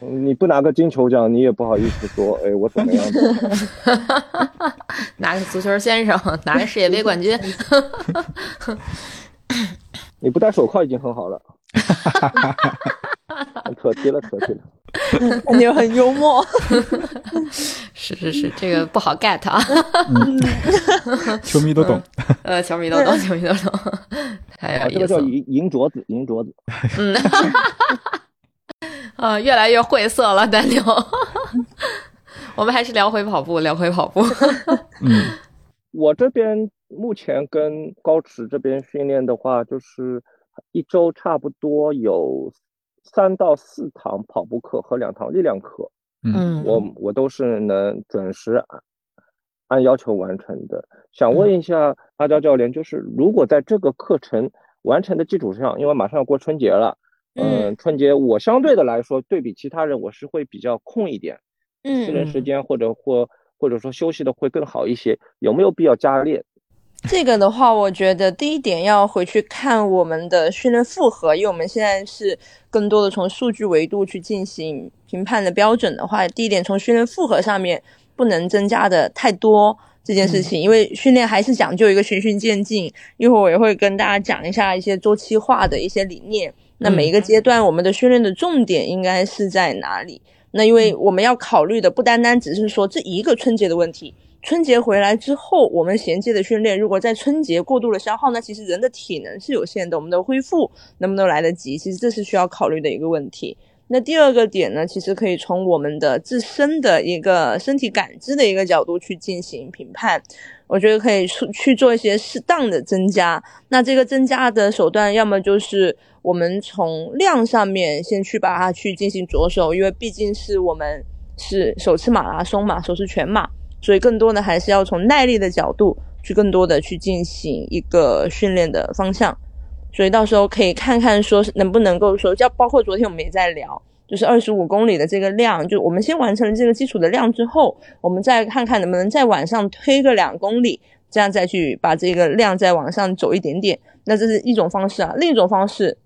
你不拿个金球奖，你也不好意思说，哎，我怎么样的？拿个足球先生，拿个世界杯冠军。你不戴手铐已经很好了。扯题了，可惜了。感觉很幽默。是是是，这个不好 get 啊。球迷都懂。呃，球迷都懂，球迷都懂，太啊，有意思了。这个叫银银镯子，银镯子。嗯，啊，越来越晦涩了，丹牛。我们还是聊回跑步，聊回跑步。嗯我这边目前跟高驰这边训练的话，就是一周差不多有三到四堂跑步课和两堂力量课，嗯。嗯，我我都是能准时按按要求完成的。想问一下阿娇教练，就是如果在这个课程完成的基础上，因为马上要过春节了，嗯，春节我相对的来说，对比其他人，我是会比较空一点，嗯。私人时间或者或或者说休息的会更好一些，有没有必要加练？这个的话，我觉得第一点要回去看我们的训练负荷，因为我们现在是更多的从数据维度去进行评判的标准的话，第一点从训练负荷上面不能增加的太多这件事情，因为训练还是讲究一个循序渐进。一会儿我也会跟大家讲一下一些周期化的一些理念。那每一个阶段我们的训练的重点应该是在哪里？那因为我们要考虑的不单单只是说这一个春节的问题。春节回来之后，我们衔接的训练，如果在春节过度的消耗，那其实人的体能是有限的，我们的恢复能不能来得及？其实这是需要考虑的一个问题。那第二个点呢，其实可以从我们的自身的一个身体感知的一个角度去进行评判。我觉得可以去去做一些适当的增加。那这个增加的手段，要么就是我们从量上面先去把它去进行着手，因为毕竟是我们是首次马拉松嘛，首次全马。所以更多的还是要从耐力的角度去更多的去进行一个训练的方向，所以到时候可以看看说能不能够说，要包括昨天我们也在聊，就是二十五公里的这个量，就我们先完成了这个基础的量之后，我们再看看能不能在往上推个两公里，这样再去把这个量再往上走一点点。那这是一种方式啊，另一种方式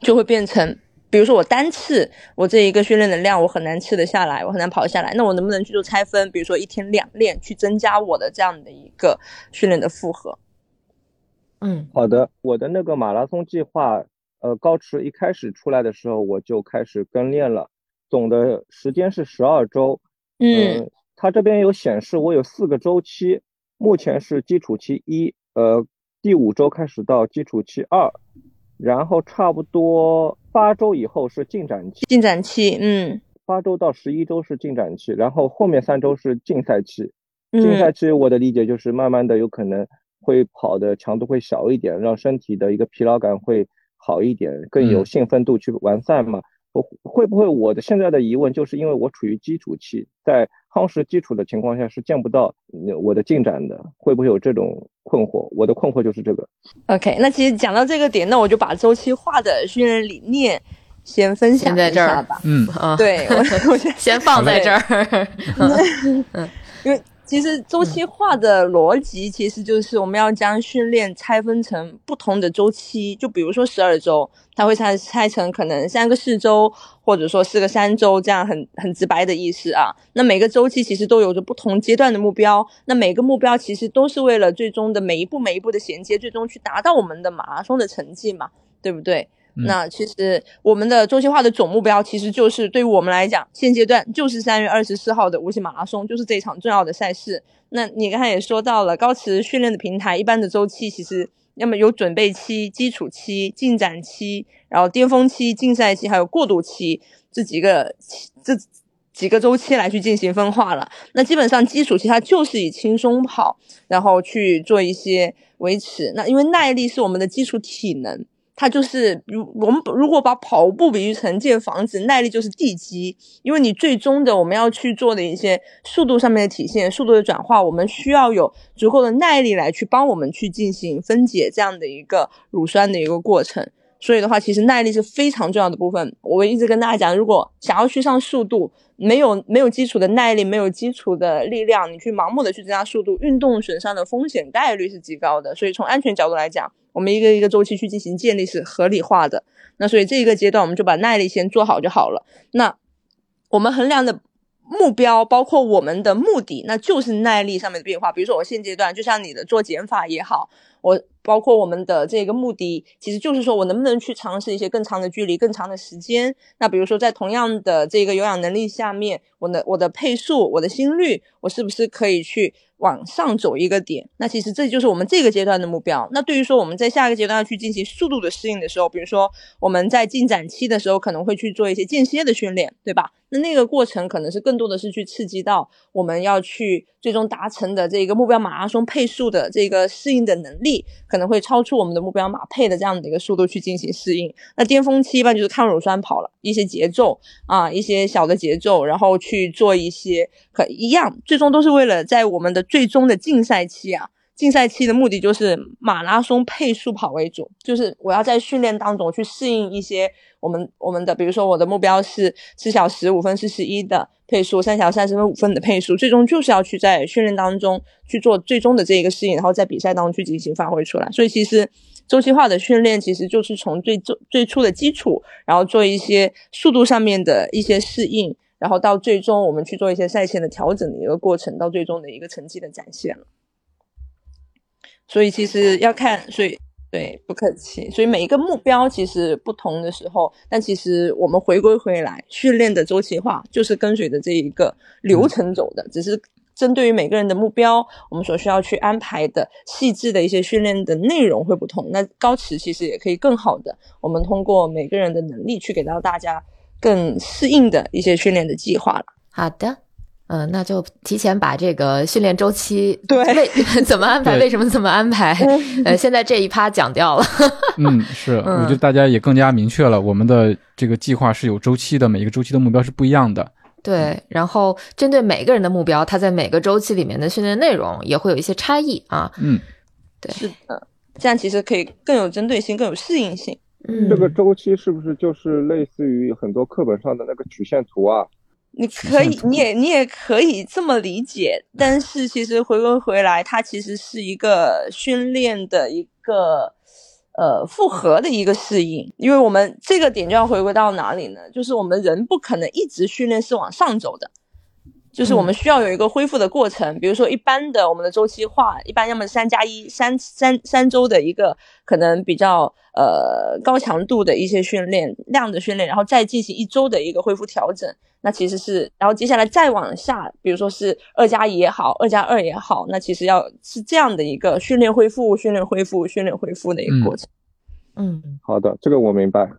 就会变成。比如说我单次我这一个训练的量我很难吃得下来，我很难跑下来，那我能不能去做拆分？比如说一天两练，去增加我的这样的一个训练的负荷。嗯好的，我的那个马拉松计划呃高驰一开始出来的时候我就开始跟练了，总的时间是十二周。嗯，它这边有显示我有四个周期，目前是基础期一，呃，第五周开始到基础期二，然后差不多八周以后是进展期。进展期，嗯，八周到十一周是进展期，然后后面三周是竞赛期。竞嗯赛期我的理解就是慢慢的有可能会跑的强度会小一点，让身体的一个疲劳感会好一点，更有嗯兴奋度去完赛嘛。我会不会我的现在的疑问就是因为我处于基础期，在夯实基础的情况下是见不到呃我的进展的，会不会有这种困惑？我的困惑就是这个。OK，那其实讲到这个点，那我就把周期化的训练理念先分享在这儿一下吧。嗯啊，对，我我先 放在这儿。因为其实周期化的逻辑其实就是我们要将训练拆分成不同的周期，就比如说十二周，它会拆拆成可能三个四周，或者说四个三周，这样很很直白的意思啊。那每个周期其实都有着不同阶段的目标，那每个目标其实都是为了最终的每一步每一步的衔接，最终去达到我们的马拉松的成绩嘛，对不对？那其实我们的中心化的总目标，其实就是对于我们来讲，现阶段就是三月二十四号的无锡马拉松，就是这场重要的赛事。那你刚才也说到了，高驰训练的平台一般的周期其实要么有准备期、基础期、进展期，然后巅峰期、竞赛期，还有过渡期这几个这几个周期来去进行分化了。那基本上基础期它就是以轻松跑，然后去做一些维持。那因为耐力是我们的基础体能。它就是如我们如果把跑步比喻成建房子，耐力就是地基，因为你最终的我们要去做的一些速度上面的体现、速度的转化，我们需要有足够的耐力来去帮我们去进行分解这样的一个乳酸的一个过程。所以的话，其实耐力是非常重要的部分。我一直跟大家讲，如果想要去上速度，没有没有基础的耐力，没有基础的力量，你去盲目的去增加速度，运动损伤的风险概率是极高的。所以从安全角度来讲，我们一个一个周期去进行建立是合理化的。那所以这一个阶段，我们就把耐力先做好就好了。那我们衡量的目标，包括我们的目的，那就是耐力上面的变化。比如说我现阶段，就像你的做减法也好，我包括我们的这个目的，其实就是说我能不能去尝试一些更长的距离、更长的时间。那比如说在同样的这个有氧能力下面，我的我的配速、我的心率，我是不是可以去往上走一个点？那其实这就是我们这个阶段的目标。那对于说我们在下一个阶段要去进行速度的适应的时候，比如说我们在进展期的时候，可能会去做一些间歇的训练，对吧？那那个过程可能是更多的是去刺激到我们要去最终达成的这个目标马拉松配速的这个适应的能力，可能会超出我们的目标马配的这样的一个速度去进行适应。那巅峰期一般就是抗乳酸跑了，一些节奏啊，一些小的节奏，然后去做一些可一样，最终都是为了在我们的最终的竞赛期啊。竞赛期的目的就是马拉松配速跑为主，就是我要在训练当中去适应一些我们我们的，比如说我的目标是四小时五分四十一的配速，三小时三十分五分的配速，最终就是要去在训练当中去做最终的这一个适应，然后在比赛当中去进行发挥出来。所以其实周期化的训练其实就是从最最最初的基础，然后做一些速度上面的一些适应，然后到最终我们去做一些赛前的调整的一个过程，到最终的一个成绩的展现了。所以其实要看，所以对，不客气。所以每一个目标其实不同的时候，但其实我们回归回来，训练的周期化就是跟随着这一个流程走的，只是针对于每个人的目标，我们所需要去安排的细致的一些训练的内容会不同。那高驰其实也可以更好的，我们通过每个人的能力去给到大家更适应的一些训练的计划了。好的，嗯、那就提前把这个训练周期对为 怎么安排，为什么这么安排，呃，现在这一趴讲掉了。嗯，是，我嗯觉得大家也更加明确了，我们的这个计划是有周期的，每一个周期的目标是不一样的。对，然后针对每个人的目标，他在每个周期里面的训练内容也会有一些差异啊。嗯，对是的，这样其实可以更有针对性，更有适应性。嗯，这个周期是不是就是类似于很多课本上的那个曲线图啊？你可以，你也你也可以这么理解，但是其实回归回来，它其实是一个训练的一个呃复合的一个适应，因为我们这个点就要回归到哪里呢？就是我们人不可能一直训练是往上走的，就是我们需要有一个恢复的过程，比如说一般的我们的周期化，一般要么三加一三三三周的一个可能比较呃高强度的一些训练量的训练，然后再进行一周的一个恢复调整。那其实是，然后接下来再往下，比如说是二加一也好，二加二也好，那其实要是这样的一个训练恢复、训练恢复、训练恢复的一个过程。嗯，好的，这个我明白。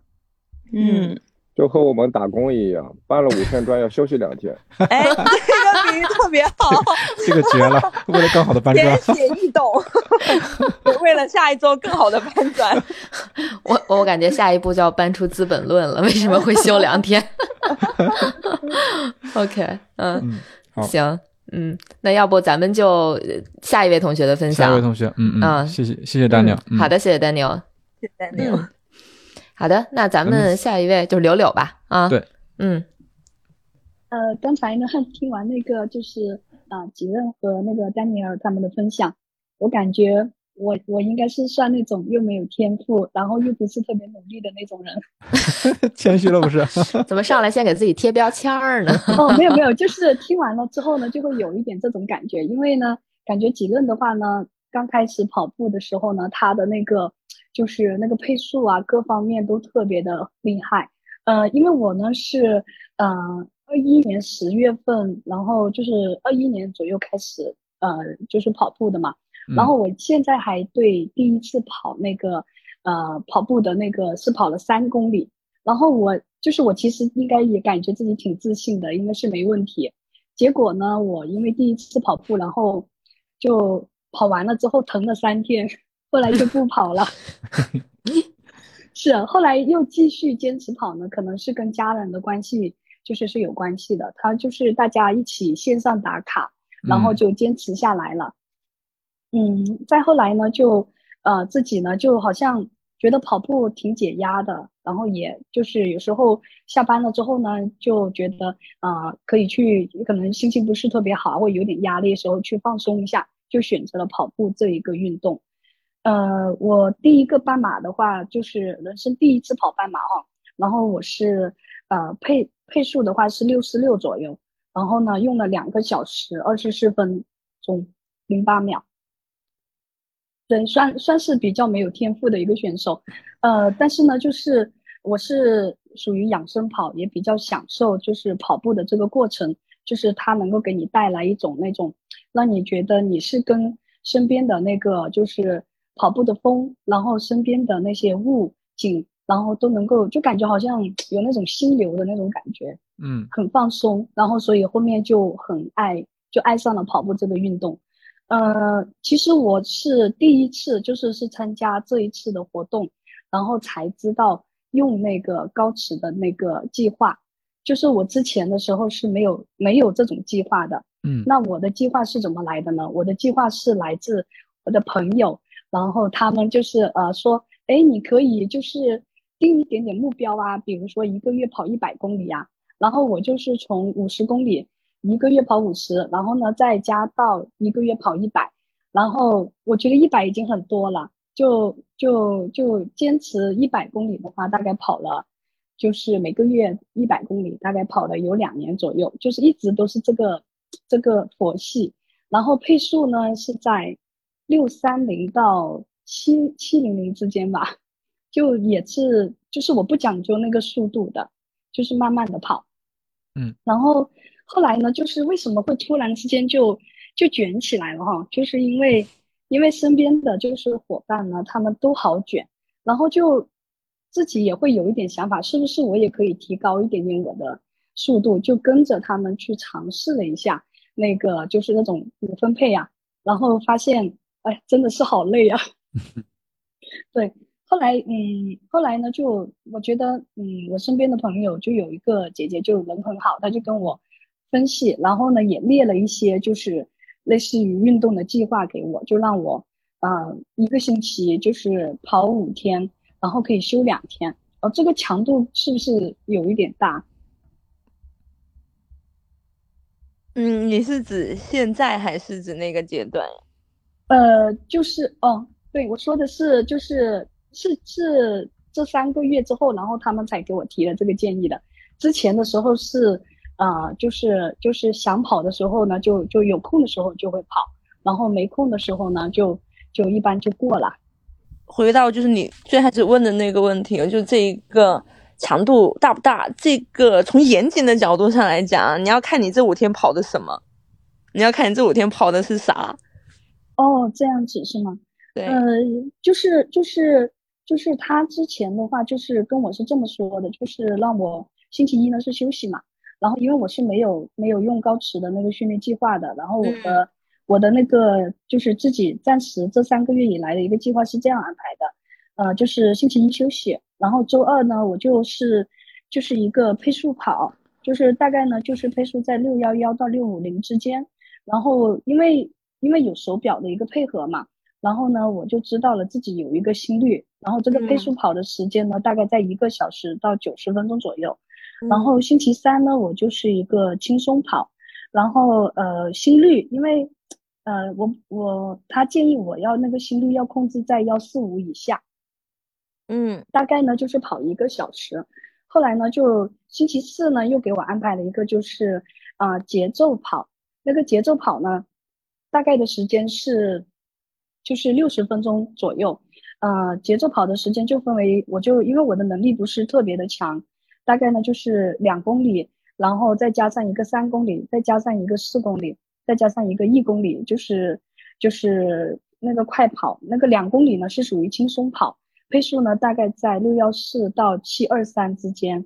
嗯。就和我们打工一样，搬了五天砖要休息两天。哎，这个比喻特别好，这个绝了！为了更好的搬砖，简写易懂。为了下一周更好的搬砖，我我感觉下一步就要搬出《资本论》了。为什么会休两天？OK，嗯，行，嗯，那要不咱们就下一位同学的分享。下一位同学，嗯嗯，谢谢谢谢丹尼。好的，谢谢丹尼。谢谢丹尼。好的，那咱们下一位就是柳柳吧。啊，对，嗯，呃，刚才呢 听完那个就是啊吉任和那个丹尼尔他们的分享，我感觉我我应该是算那种又没有天赋，然后又不是特别努力的那种人。谦虚了不是？怎么上来先给自己贴标签儿呢？哦，没有没有，就是听完了之后呢，就会有一点这种感觉，因为呢，感觉吉任的话呢，刚开始跑步的时候呢，他的那个。就是那个配速啊，各方面都特别的厉害。呃，因为我呢是，呃，二一年十月份，然后就是二一年左右开始，呃，就是跑步的嘛。然后我现在还对第一次跑那个，呃，跑步的那个是跑了三公里。然后我就是我其实应该也感觉自己挺自信的，应该是没问题。结果呢，我因为第一次跑步，然后就跑完了之后疼了三天。后来就不跑了，是后来又继续坚持跑呢，可能是跟家人的关系就是是有关系的。他就是大家一起线上打卡，然后就坚持下来了。嗯，再后来呢，就呃自己呢就好像觉得跑步挺解压的，然后也就是有时候下班了之后呢，就觉得啊可以去，可能心情不是特别好或有点压力的时候去放松一下，就选择了跑步这一个运动。呃，我第一个半马的话，就是人生第一次跑半马哈，然后我是呃配配速的话是六十六左右，然后呢用了两个小时二十四分钟零八秒，对，算算是比较没有天赋的一个选手，呃，但是呢，就是我是属于养生跑，也比较享受就是跑步的这个过程，就是它能够给你带来一种那种让你觉得你是跟身边的那个就是。跑步的风，然后身边的那些物景，然后都能够就感觉好像有那种心流的那种感觉，嗯，很放松。然后所以后面就很爱，就爱上了跑步这个运动。呃，其实我是第一次就是是参加这一次的活动，然后才知道用那个高驰的那个计划。就是我之前的时候是没有没有这种计划的，嗯，那我的计划是怎么来的呢？我的计划是来自我的朋友。然后他们就是呃说，哎，你可以就是定一点点目标啊，比如说一个月跑一百公里啊。然后我就是从五十公里一个月跑五十，然后呢再加到一个月跑一百。然后我觉得一百已经很多了，就就就坚持一百公里的话，大概跑了就是每个月一百公里，大概跑了有两年左右，就是一直都是这个这个佛系。然后配速呢是在。六三零到七七零零之间吧，就也是，就是我不讲究那个速度的，就是慢慢的跑，嗯，然后后来呢，就是为什么会突然之间就就卷起来了哈，就是因为因为身边的就是伙伴呢，他们都好卷，然后就自己也会有一点想法，是不是我也可以提高一点点我的速度，就跟着他们去尝试了一下那个就是那种五分配啊，然后发现。哎，真的是好累啊。对，后来，嗯，后来呢，就我觉得，嗯，我身边的朋友就有一个姐姐，就人很好，她就跟我分析，然后呢，也列了一些就是类似于运动的计划给我，就让我，啊，一个星期就是跑五天，然后可以休两天。哦，这个强度是不是有一点大？嗯，你是指现在还是指那个阶段？呃，就是哦，对我说的是，就是是是这三个月之后，然后他们才给我提了这个建议的。之前的时候是，啊，就是就是想跑的时候呢，就就有空的时候就会跑，然后没空的时候呢，就就一般就过了。回到就是你最开始问的那个问题，就这一个强度大不大？这个从严谨的角度上来讲，你要看你这五天跑的什么，你要看你这五天跑的是啥。哦，这样子是吗？对，呃，就是就是就是他之前的话，就是跟我是这么说的，就是让我星期一呢是休息嘛，然后因为我是没有没有用高驰的那个训练计划的，然后我的、我的那个就是自己暂时这三个月以来的一个计划是这样安排的，呃，就是星期一休息，然后周二呢我就是就是一个配速跑，就是大概呢就是配速在六幺幺到六五零之间，然后因为因为有手表的一个配合嘛。然后呢，我就知道了自己有一个心率，然后这个配速跑的时间呢，大概在一个小时到九十分钟左右。然后星期三呢，我就是一个轻松跑，然后呃心率，因为呃我我他建议我要那个心率要控制在幺四五以下，嗯，大概呢就是跑一个小时。后来呢，就星期四呢又给我安排了一个就是啊节奏跑，那个节奏跑呢，大概的时间是。就是六十分钟左右，呃，节奏跑的时间就分为，我就因为我的能力不是特别的强，大概呢就是两公里，然后再加上一个三公里，再加上一个四公里，再加上一个一公里，就是就是那个快跑，那个两公里呢是属于轻松跑，配速呢大概在六幺四到七二三之间，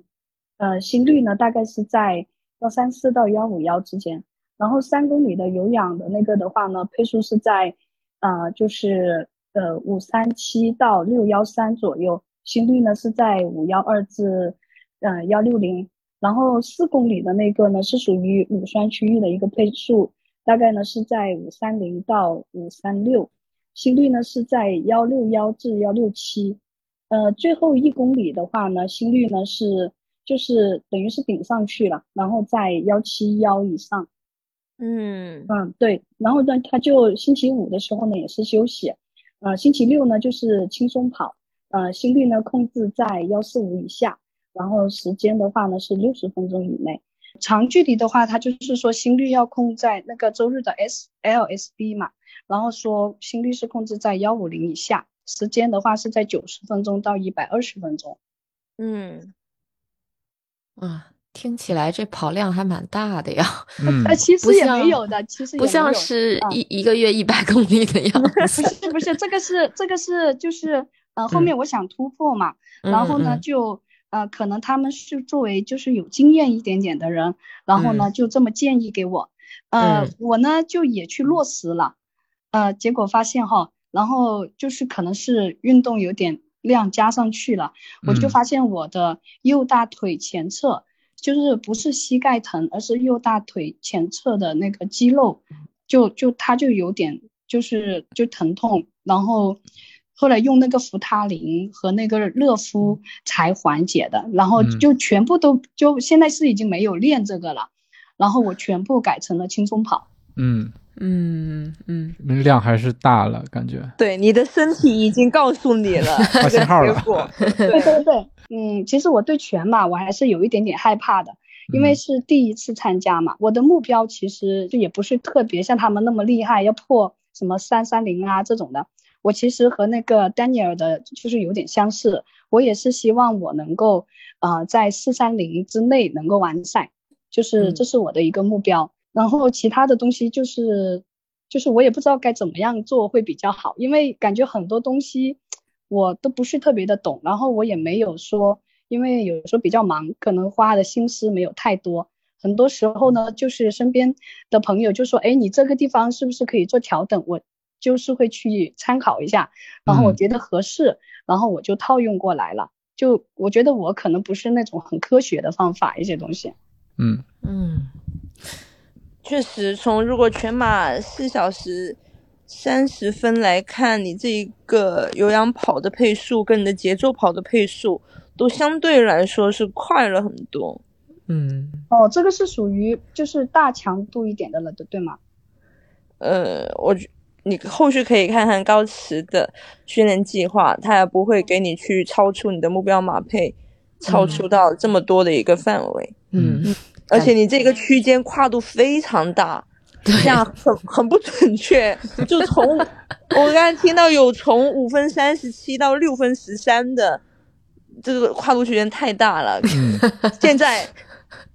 呃，心率呢大概是在幺三四到幺五幺之间，然后三公里的有氧的那个的话呢，配速是在。啊，就是呃五三七到六幺三左右，心率呢是在五幺二至呃幺六零，然后四公里的那个呢是属于乳酸区域的一个配速，大概呢是在五三零到五三六，心率呢是在幺六幺至幺六七，呃最后一公里的话呢，心率呢是就是等于是顶上去了，然后在幺七幺以上。嗯嗯，对，然后呢，他就星期五的时候呢也是休息，呃，星期六呢就是轻松跑，呃，心率呢控制在幺四五以下，然后时间的话呢是六十分钟以内。长距离的话，他就是说心率要控在那个周日的 SLSB 嘛，然后说心率是控制在幺五零以下，时间的话是在九十分钟到一百二十分钟。嗯，啊。听起来这跑量还蛮大的呀，嗯，其实也没有的，其实不像是一一个月一百公里的样 子。不是不是，这个是这个是就是呃后面我想突破嘛，然后呢就呃可能他们是作为就是有经验一点点的人，然后呢就这么建议给我，呃我呢就也去落实了，呃结果发现哈，然后就是可能是运动有点量加上去了，我就发现我的右大腿前侧。就是不是膝盖疼，而是右大腿前侧的那个肌肉，就就它就有点就是就疼痛，然后后来用那个扶他林和那个热敷才缓解的，然后就全部都就现在是已经没有练这个了，然后我全部改成了轻松跑。嗯嗯嗯嗯，量还是大了，感觉。对，你的身体已经告诉你了 发信号了。对对对。嗯，其实我对全马我还是有一点点害怕的，因为是第一次参加嘛。我的目标其实就也不是特别像他们那么厉害，要破什么三三零啊这种的。我其实和那个 Daniel 的就是有点相似，我也是希望我能够呃在四三零之内能够完赛，就是这是我的一个目标。然后其他的东西就是就是我也不知道该怎么样做会比较好，因为感觉很多东西。我都不是特别的懂，然后我也没有说，因为有时候比较忙，可能花的心思没有太多。很多时候呢，就是身边的朋友就说：“哎，你这个地方是不是可以做调整？”我就是会去参考一下，然后我觉得合适，然后我就套用过来了。就我觉得我可能不是那种很科学的方法，一些东西。嗯嗯，确实，从如果全马四小时。三十分来看，你这一个有氧跑的配速跟你的节奏跑的配速都相对来说是快了很多。嗯，哦，这个是属于就是大强度一点的了的，对吗？呃，我你后续可以看看高驰的训练计划，他也不会给你去超出你的目标马配，超出到这么多的一个范围。嗯，而且你这个区间跨度非常大，这样很很不准确。就从我刚才听到有从五分三十七到六分十三的，这个跨度区间太大了。嗯，现在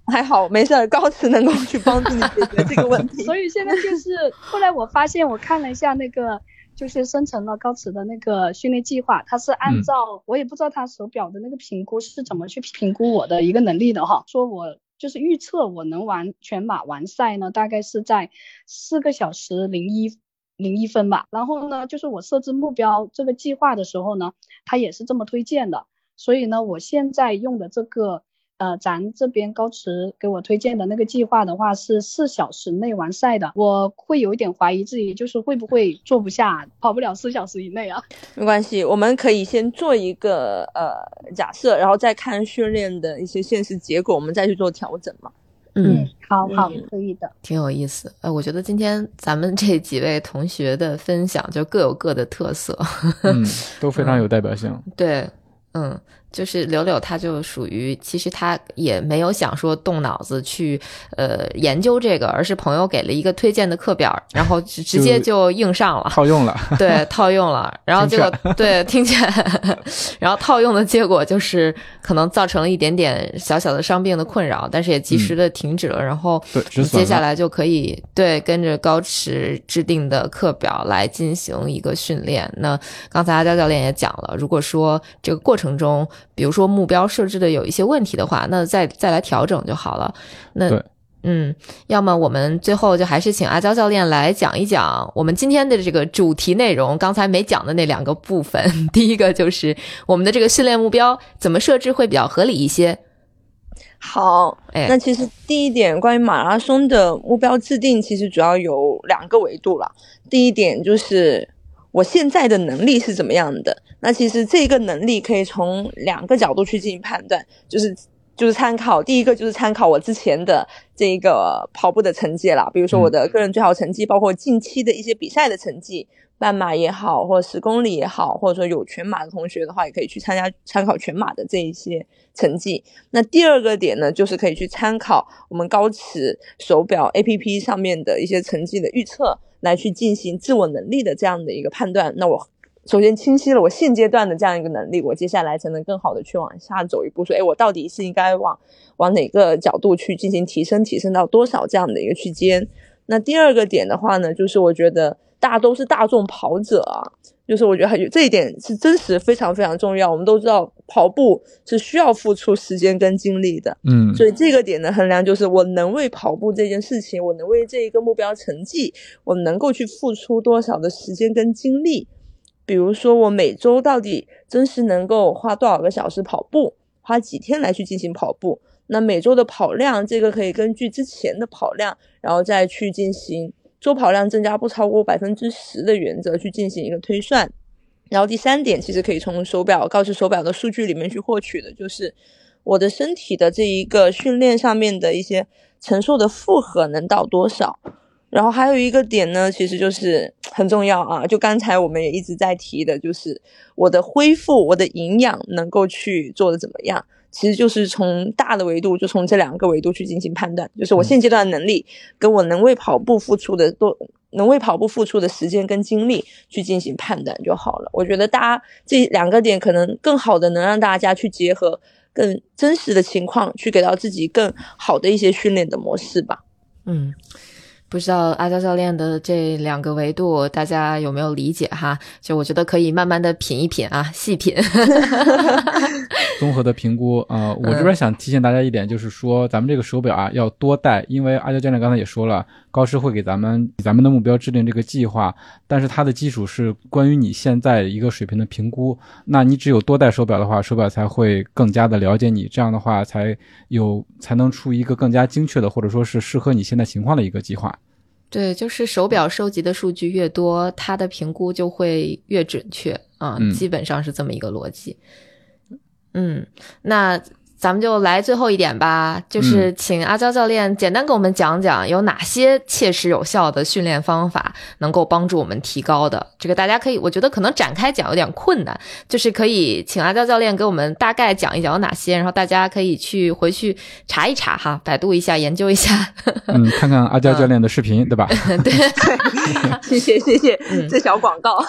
还好，没事儿，高驰能够去帮助你解决这个问题。所以现在就是后来我发现，我看了一下那个。就是生成了高驰的那个训练计划，它是按照我也不知道他手表的那个评估是怎么去评估我的一个能力的哈。说我就是预测我能完全马完赛呢，大概是在四个小时零一零一分吧。然后呢，就是我设置目标这个计划的时候呢，它也是这么推荐的。所以呢，我现在用的这个。呃，咱这边高驰给我推荐的那个计划的话是四小时内完赛的，我会有一点怀疑自己，就是会不会做不下，跑不了四小时以内啊？没关系，我们可以先做一个呃假设，然后再看训练的一些现实结果，我们再去做调整嘛。嗯，好好，可以的，挺有意思。呃，我觉得今天咱们这几位同学的分享就各有各的特色，嗯，都非常有代表性。对，嗯。就是柳柳，他就属于，其实他也没有想说动脑子去呃研究这个，而是朋友给了一个推荐的课表，然后直直接就应上了，套用了，对，套用了，然后结果对听见，然后套用的结果就是可能造成了一点点小小的伤病的困扰，但是也及时的停止了，然后接下来就可以对跟着高驰制定的课表来进行一个训练。那刚才阿娇教练也讲了，如果说这个过程中。比如说目标设置的有一些问题的话，那再再来调整就好了。那嗯，要么我们最后就还是请阿娇教练来讲一讲我们今天的这个主题内容，刚才没讲的那两个部分。第一个就是我们的这个训练目标怎么设置会比较合理一些。好，哎，那其实第一点关于马拉松的目标制定，其实主要有两个维度了。第一点就是。我现在的能力是怎么样的？那其实这个能力可以从两个角度去进行判断，就是就是参考第一个就是参考我之前的这个跑步的成绩啦，比如说我的个人最好成绩，包括近期的一些比赛的成绩，半马也好，或者十公里也好，或者说有全马的同学的话，也可以去参加参考全马的这一些成绩。那第二个点呢，就是可以去参考我们高驰手表 APP 上面的一些成绩的预测。来去进行自我能力的这样的一个判断，那我首先清晰了我现阶段的这样一个能力，我接下来才能更好的去往下走一步，说，哎，我到底是应该往往哪个角度去进行提升，提升到多少这样的一个区间？那第二个点的话呢，就是我觉得大都是大众跑者啊。就是我觉得还有这一点是真实非常非常重要。我们都知道跑步是需要付出时间跟精力的，嗯，所以这个点的衡量就是我能为跑步这件事情，我能为这一个目标成绩，我能够去付出多少的时间跟精力。比如说我每周到底真实能够花多少个小时跑步，花几天来去进行跑步，那每周的跑量这个可以根据之前的跑量，然后再去进行。周跑量增加不超过百分之十的原则去进行一个推算，然后第三点其实可以从手表告知手表的数据里面去获取的，就是我的身体的这一个训练上面的一些承受的负荷能到多少。然后还有一个点呢，其实就是很重要啊，就刚才我们也一直在提的，就是我的恢复、我的营养能够去做的怎么样。其实就是从大的维度，就从这两个维度去进行判断，就是我现阶段的能力，跟我能为跑步付出的多，能为跑步付出的时间跟精力去进行判断就好了。我觉得大家这两个点可能更好的能让大家去结合更真实的情况，去给到自己更好的一些训练的模式吧。嗯。不知道阿娇教练的这两个维度，大家有没有理解哈？就我觉得可以慢慢的品一品啊，细品。综合的评估啊，我这边想提醒大家一点，就是说咱们这个手表啊要多戴，因为阿娇教练刚才也说了，高师会给咱们咱们的目标制定这个计划，但是它的基础是关于你现在一个水平的评估。那你只有多戴手表的话，手表才会更加的了解你，这样的话才有才能出一个更加精确的，或者说是适合你现在情况的一个计划。对，就是手表收集的数据越多，它的评估就会越准确啊，基本上是这么一个逻辑。嗯，那咱们就来最后一点吧，就是请阿娇教练简单给我们讲讲有哪些切实有效的训练方法能够帮助我们提高的。这个大家可以，我觉得可能展开讲有点困难，就是可以请阿娇教练给我们大概讲一讲有哪些，然后大家可以去回去查一查哈，百度一下，研究一下。嗯，看看阿娇教练的视频，对吧？对，谢谢 谢谢，嗯这小广告。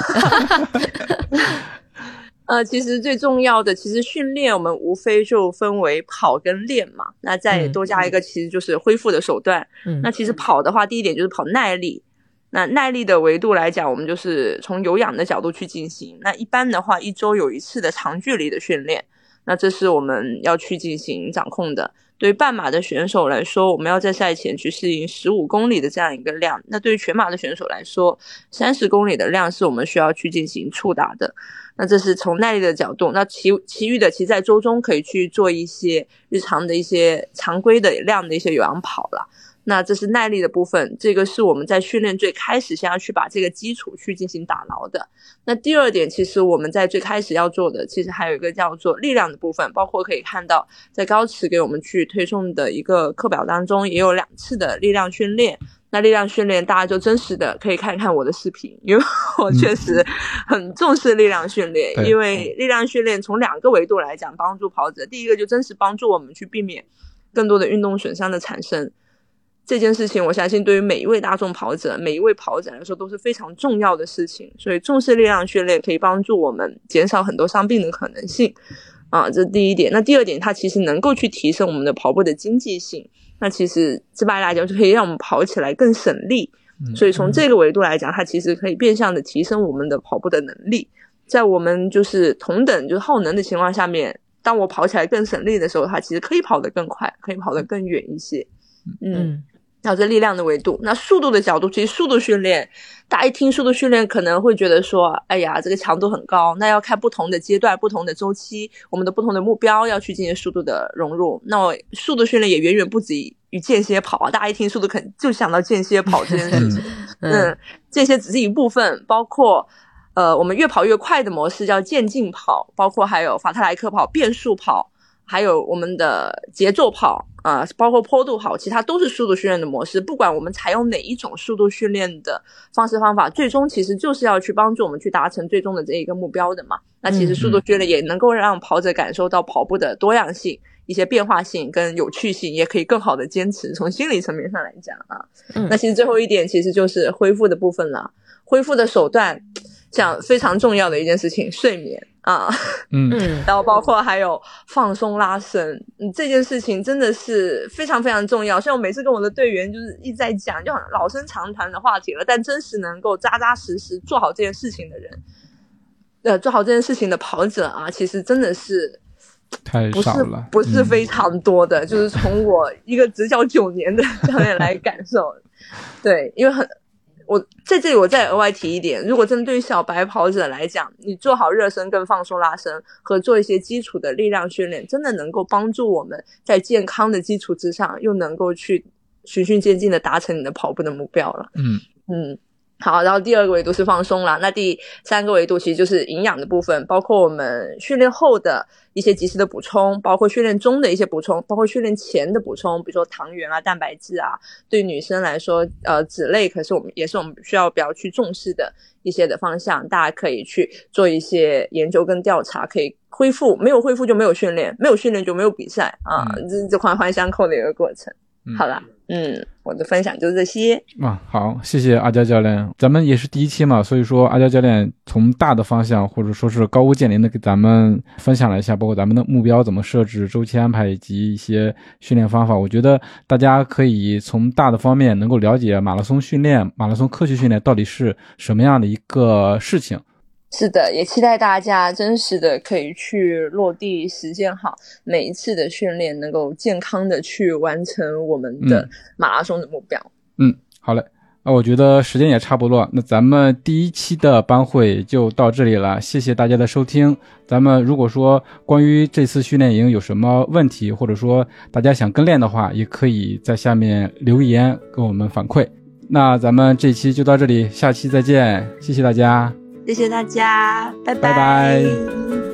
呃，其实最重要的，其实训练我们无非就分为跑跟练嘛，那再嗯多加一个，其实就是恢复的手段。嗯那其实跑的话，第一点就是跑耐力。那耐力的维度来讲，我们就是从有氧的角度去进行。那一般的话，一周有一次的长距离的训练，那这是我们要去进行掌控的。对于半马的选手来说，我们要在赛前去适应十五公里的这样一个量。那对于全马的选手来说，三十公里的量是我们需要去进行触达的。那这是从耐力的角度，那其其余的其实在周中可以去做一些日常的一些常规的量的一些有氧跑了。那这是耐力的部分，这个是我们在训练最开始先要去把这个基础去进行打牢的。那第二点，其实我们在最开始要做的，其实还有一个叫做力量的部分，包括可以看到在高驰给我们去推送的一个课表当中，也有两次的力量训练。那力量训练，大家就真实的可以看看我的视频，因为 我确实很重视力量训练，对因为力量训练从两个维度来讲帮助跑者，第一个就真实帮助我们去避免更多的运动损伤的产生。这件事情，我相信对于每一位大众跑者、每一位跑者来说都是非常重要的事情。所以，重视力量训练可以帮助我们减少很多伤病的可能性啊，这是第一点。那第二点，它其实能够去提升我们的跑步的经济性。那其实直白来讲，就可以让我们跑起来更省力。所以从这个维度来讲，它其实可以变相的提升我们的跑步的能力。在我们就是同等就是耗能的情况下面，当我跑起来更省力的时候，它其实可以跑得更快，可以跑得更远一些。嗯，嗯那这力量的维度，那速度的角度，其实速度训练，大家一听速度训练，可能会觉得说，哎呀，这个强度很高。那要看不同的阶段、不同的周期，我们的不同的目标要去进行速度的融入。那我速度训练也远远不止于间歇跑啊，大家一听速度，肯就想到间歇跑这件事情。嗯嗯，这些只是一部分，包括呃，我们越跑越快的模式叫渐进跑，包括还有法特莱克跑、变速跑，还有我们的节奏跑啊、呃包括坡度好，其他都是速度训练的模式。不管我们采用哪一种速度训练的方式方法，最终其实就是要去帮助我们去达成最终的这一个目标的嘛。那其实速度训练也能够让跑者感受到跑步的多样性。一些变化性跟有趣性，也可以更好的坚持。从心理层面上来讲啊，嗯那其实最后一点其实就是恢复的部分了。恢复的手段，像非常重要的一件事情，睡眠啊，嗯。嗯。然后包括还有放松拉伸，嗯，这件事情真的是非常非常重要。虽然我每次跟我的队员就是一直在讲，就很老生常谈的话题了，但真实能够扎扎实实做好这件事情的人，呃，做好这件事情的跑者啊，其实真的是太不是少了，不是嗯。非常多的，就是从我一个执教九年的教练来感受，对，因为很。我在这里，我再额外提一点，如果针对于小白跑者来讲，你做好热身跟放松拉伸，和做一些基础的力量训练，真的能够帮助我们在健康的基础之上，又能够去循序渐进的达成你的跑步的目标了。嗯嗯，好，然后第二个维度是放松啦，那第三个维度其实就是营养的部分，包括我们训练后的一些及时的补充，包括训练中的一些补充，包括训练前的补充，比如说糖原啊、蛋白质啊。对女生来说，呃，脂类可是我们也是我们需要比较去重视的一些的方向，大家可以去做一些研究跟调查，可以恢复，没有恢复就没有训练，没有训练就没有比赛啊，这这环环相扣的一个过程。嗯好啦，嗯，嗯我的分享就这些。啊，好，谢谢阿娇教练。咱们也是第一期嘛，所以说阿娇教练从大的方向或者说是高屋建瓴的给咱们分享了一下，包括咱们的目标怎么设置、周期安排以及一些训练方法。我觉得大家可以从大的方面能够了解马拉松训练、马拉松科学训练到底是什么样的一个事情。是的，也期待大家真实的可以去落地实践好每一次的训练，能够健康的去完成我们的嗯马拉松的目标。嗯，好嘞。那我觉得时间也差不多，那咱们第一期的班会就到这里了，谢谢大家的收听。咱们如果说关于这次训练营有什么问题，或者说大家想跟练的话，也可以在下面留言跟我们反馈。那咱们这期就到这里，下期再见，谢谢大家。谢谢大家拜拜。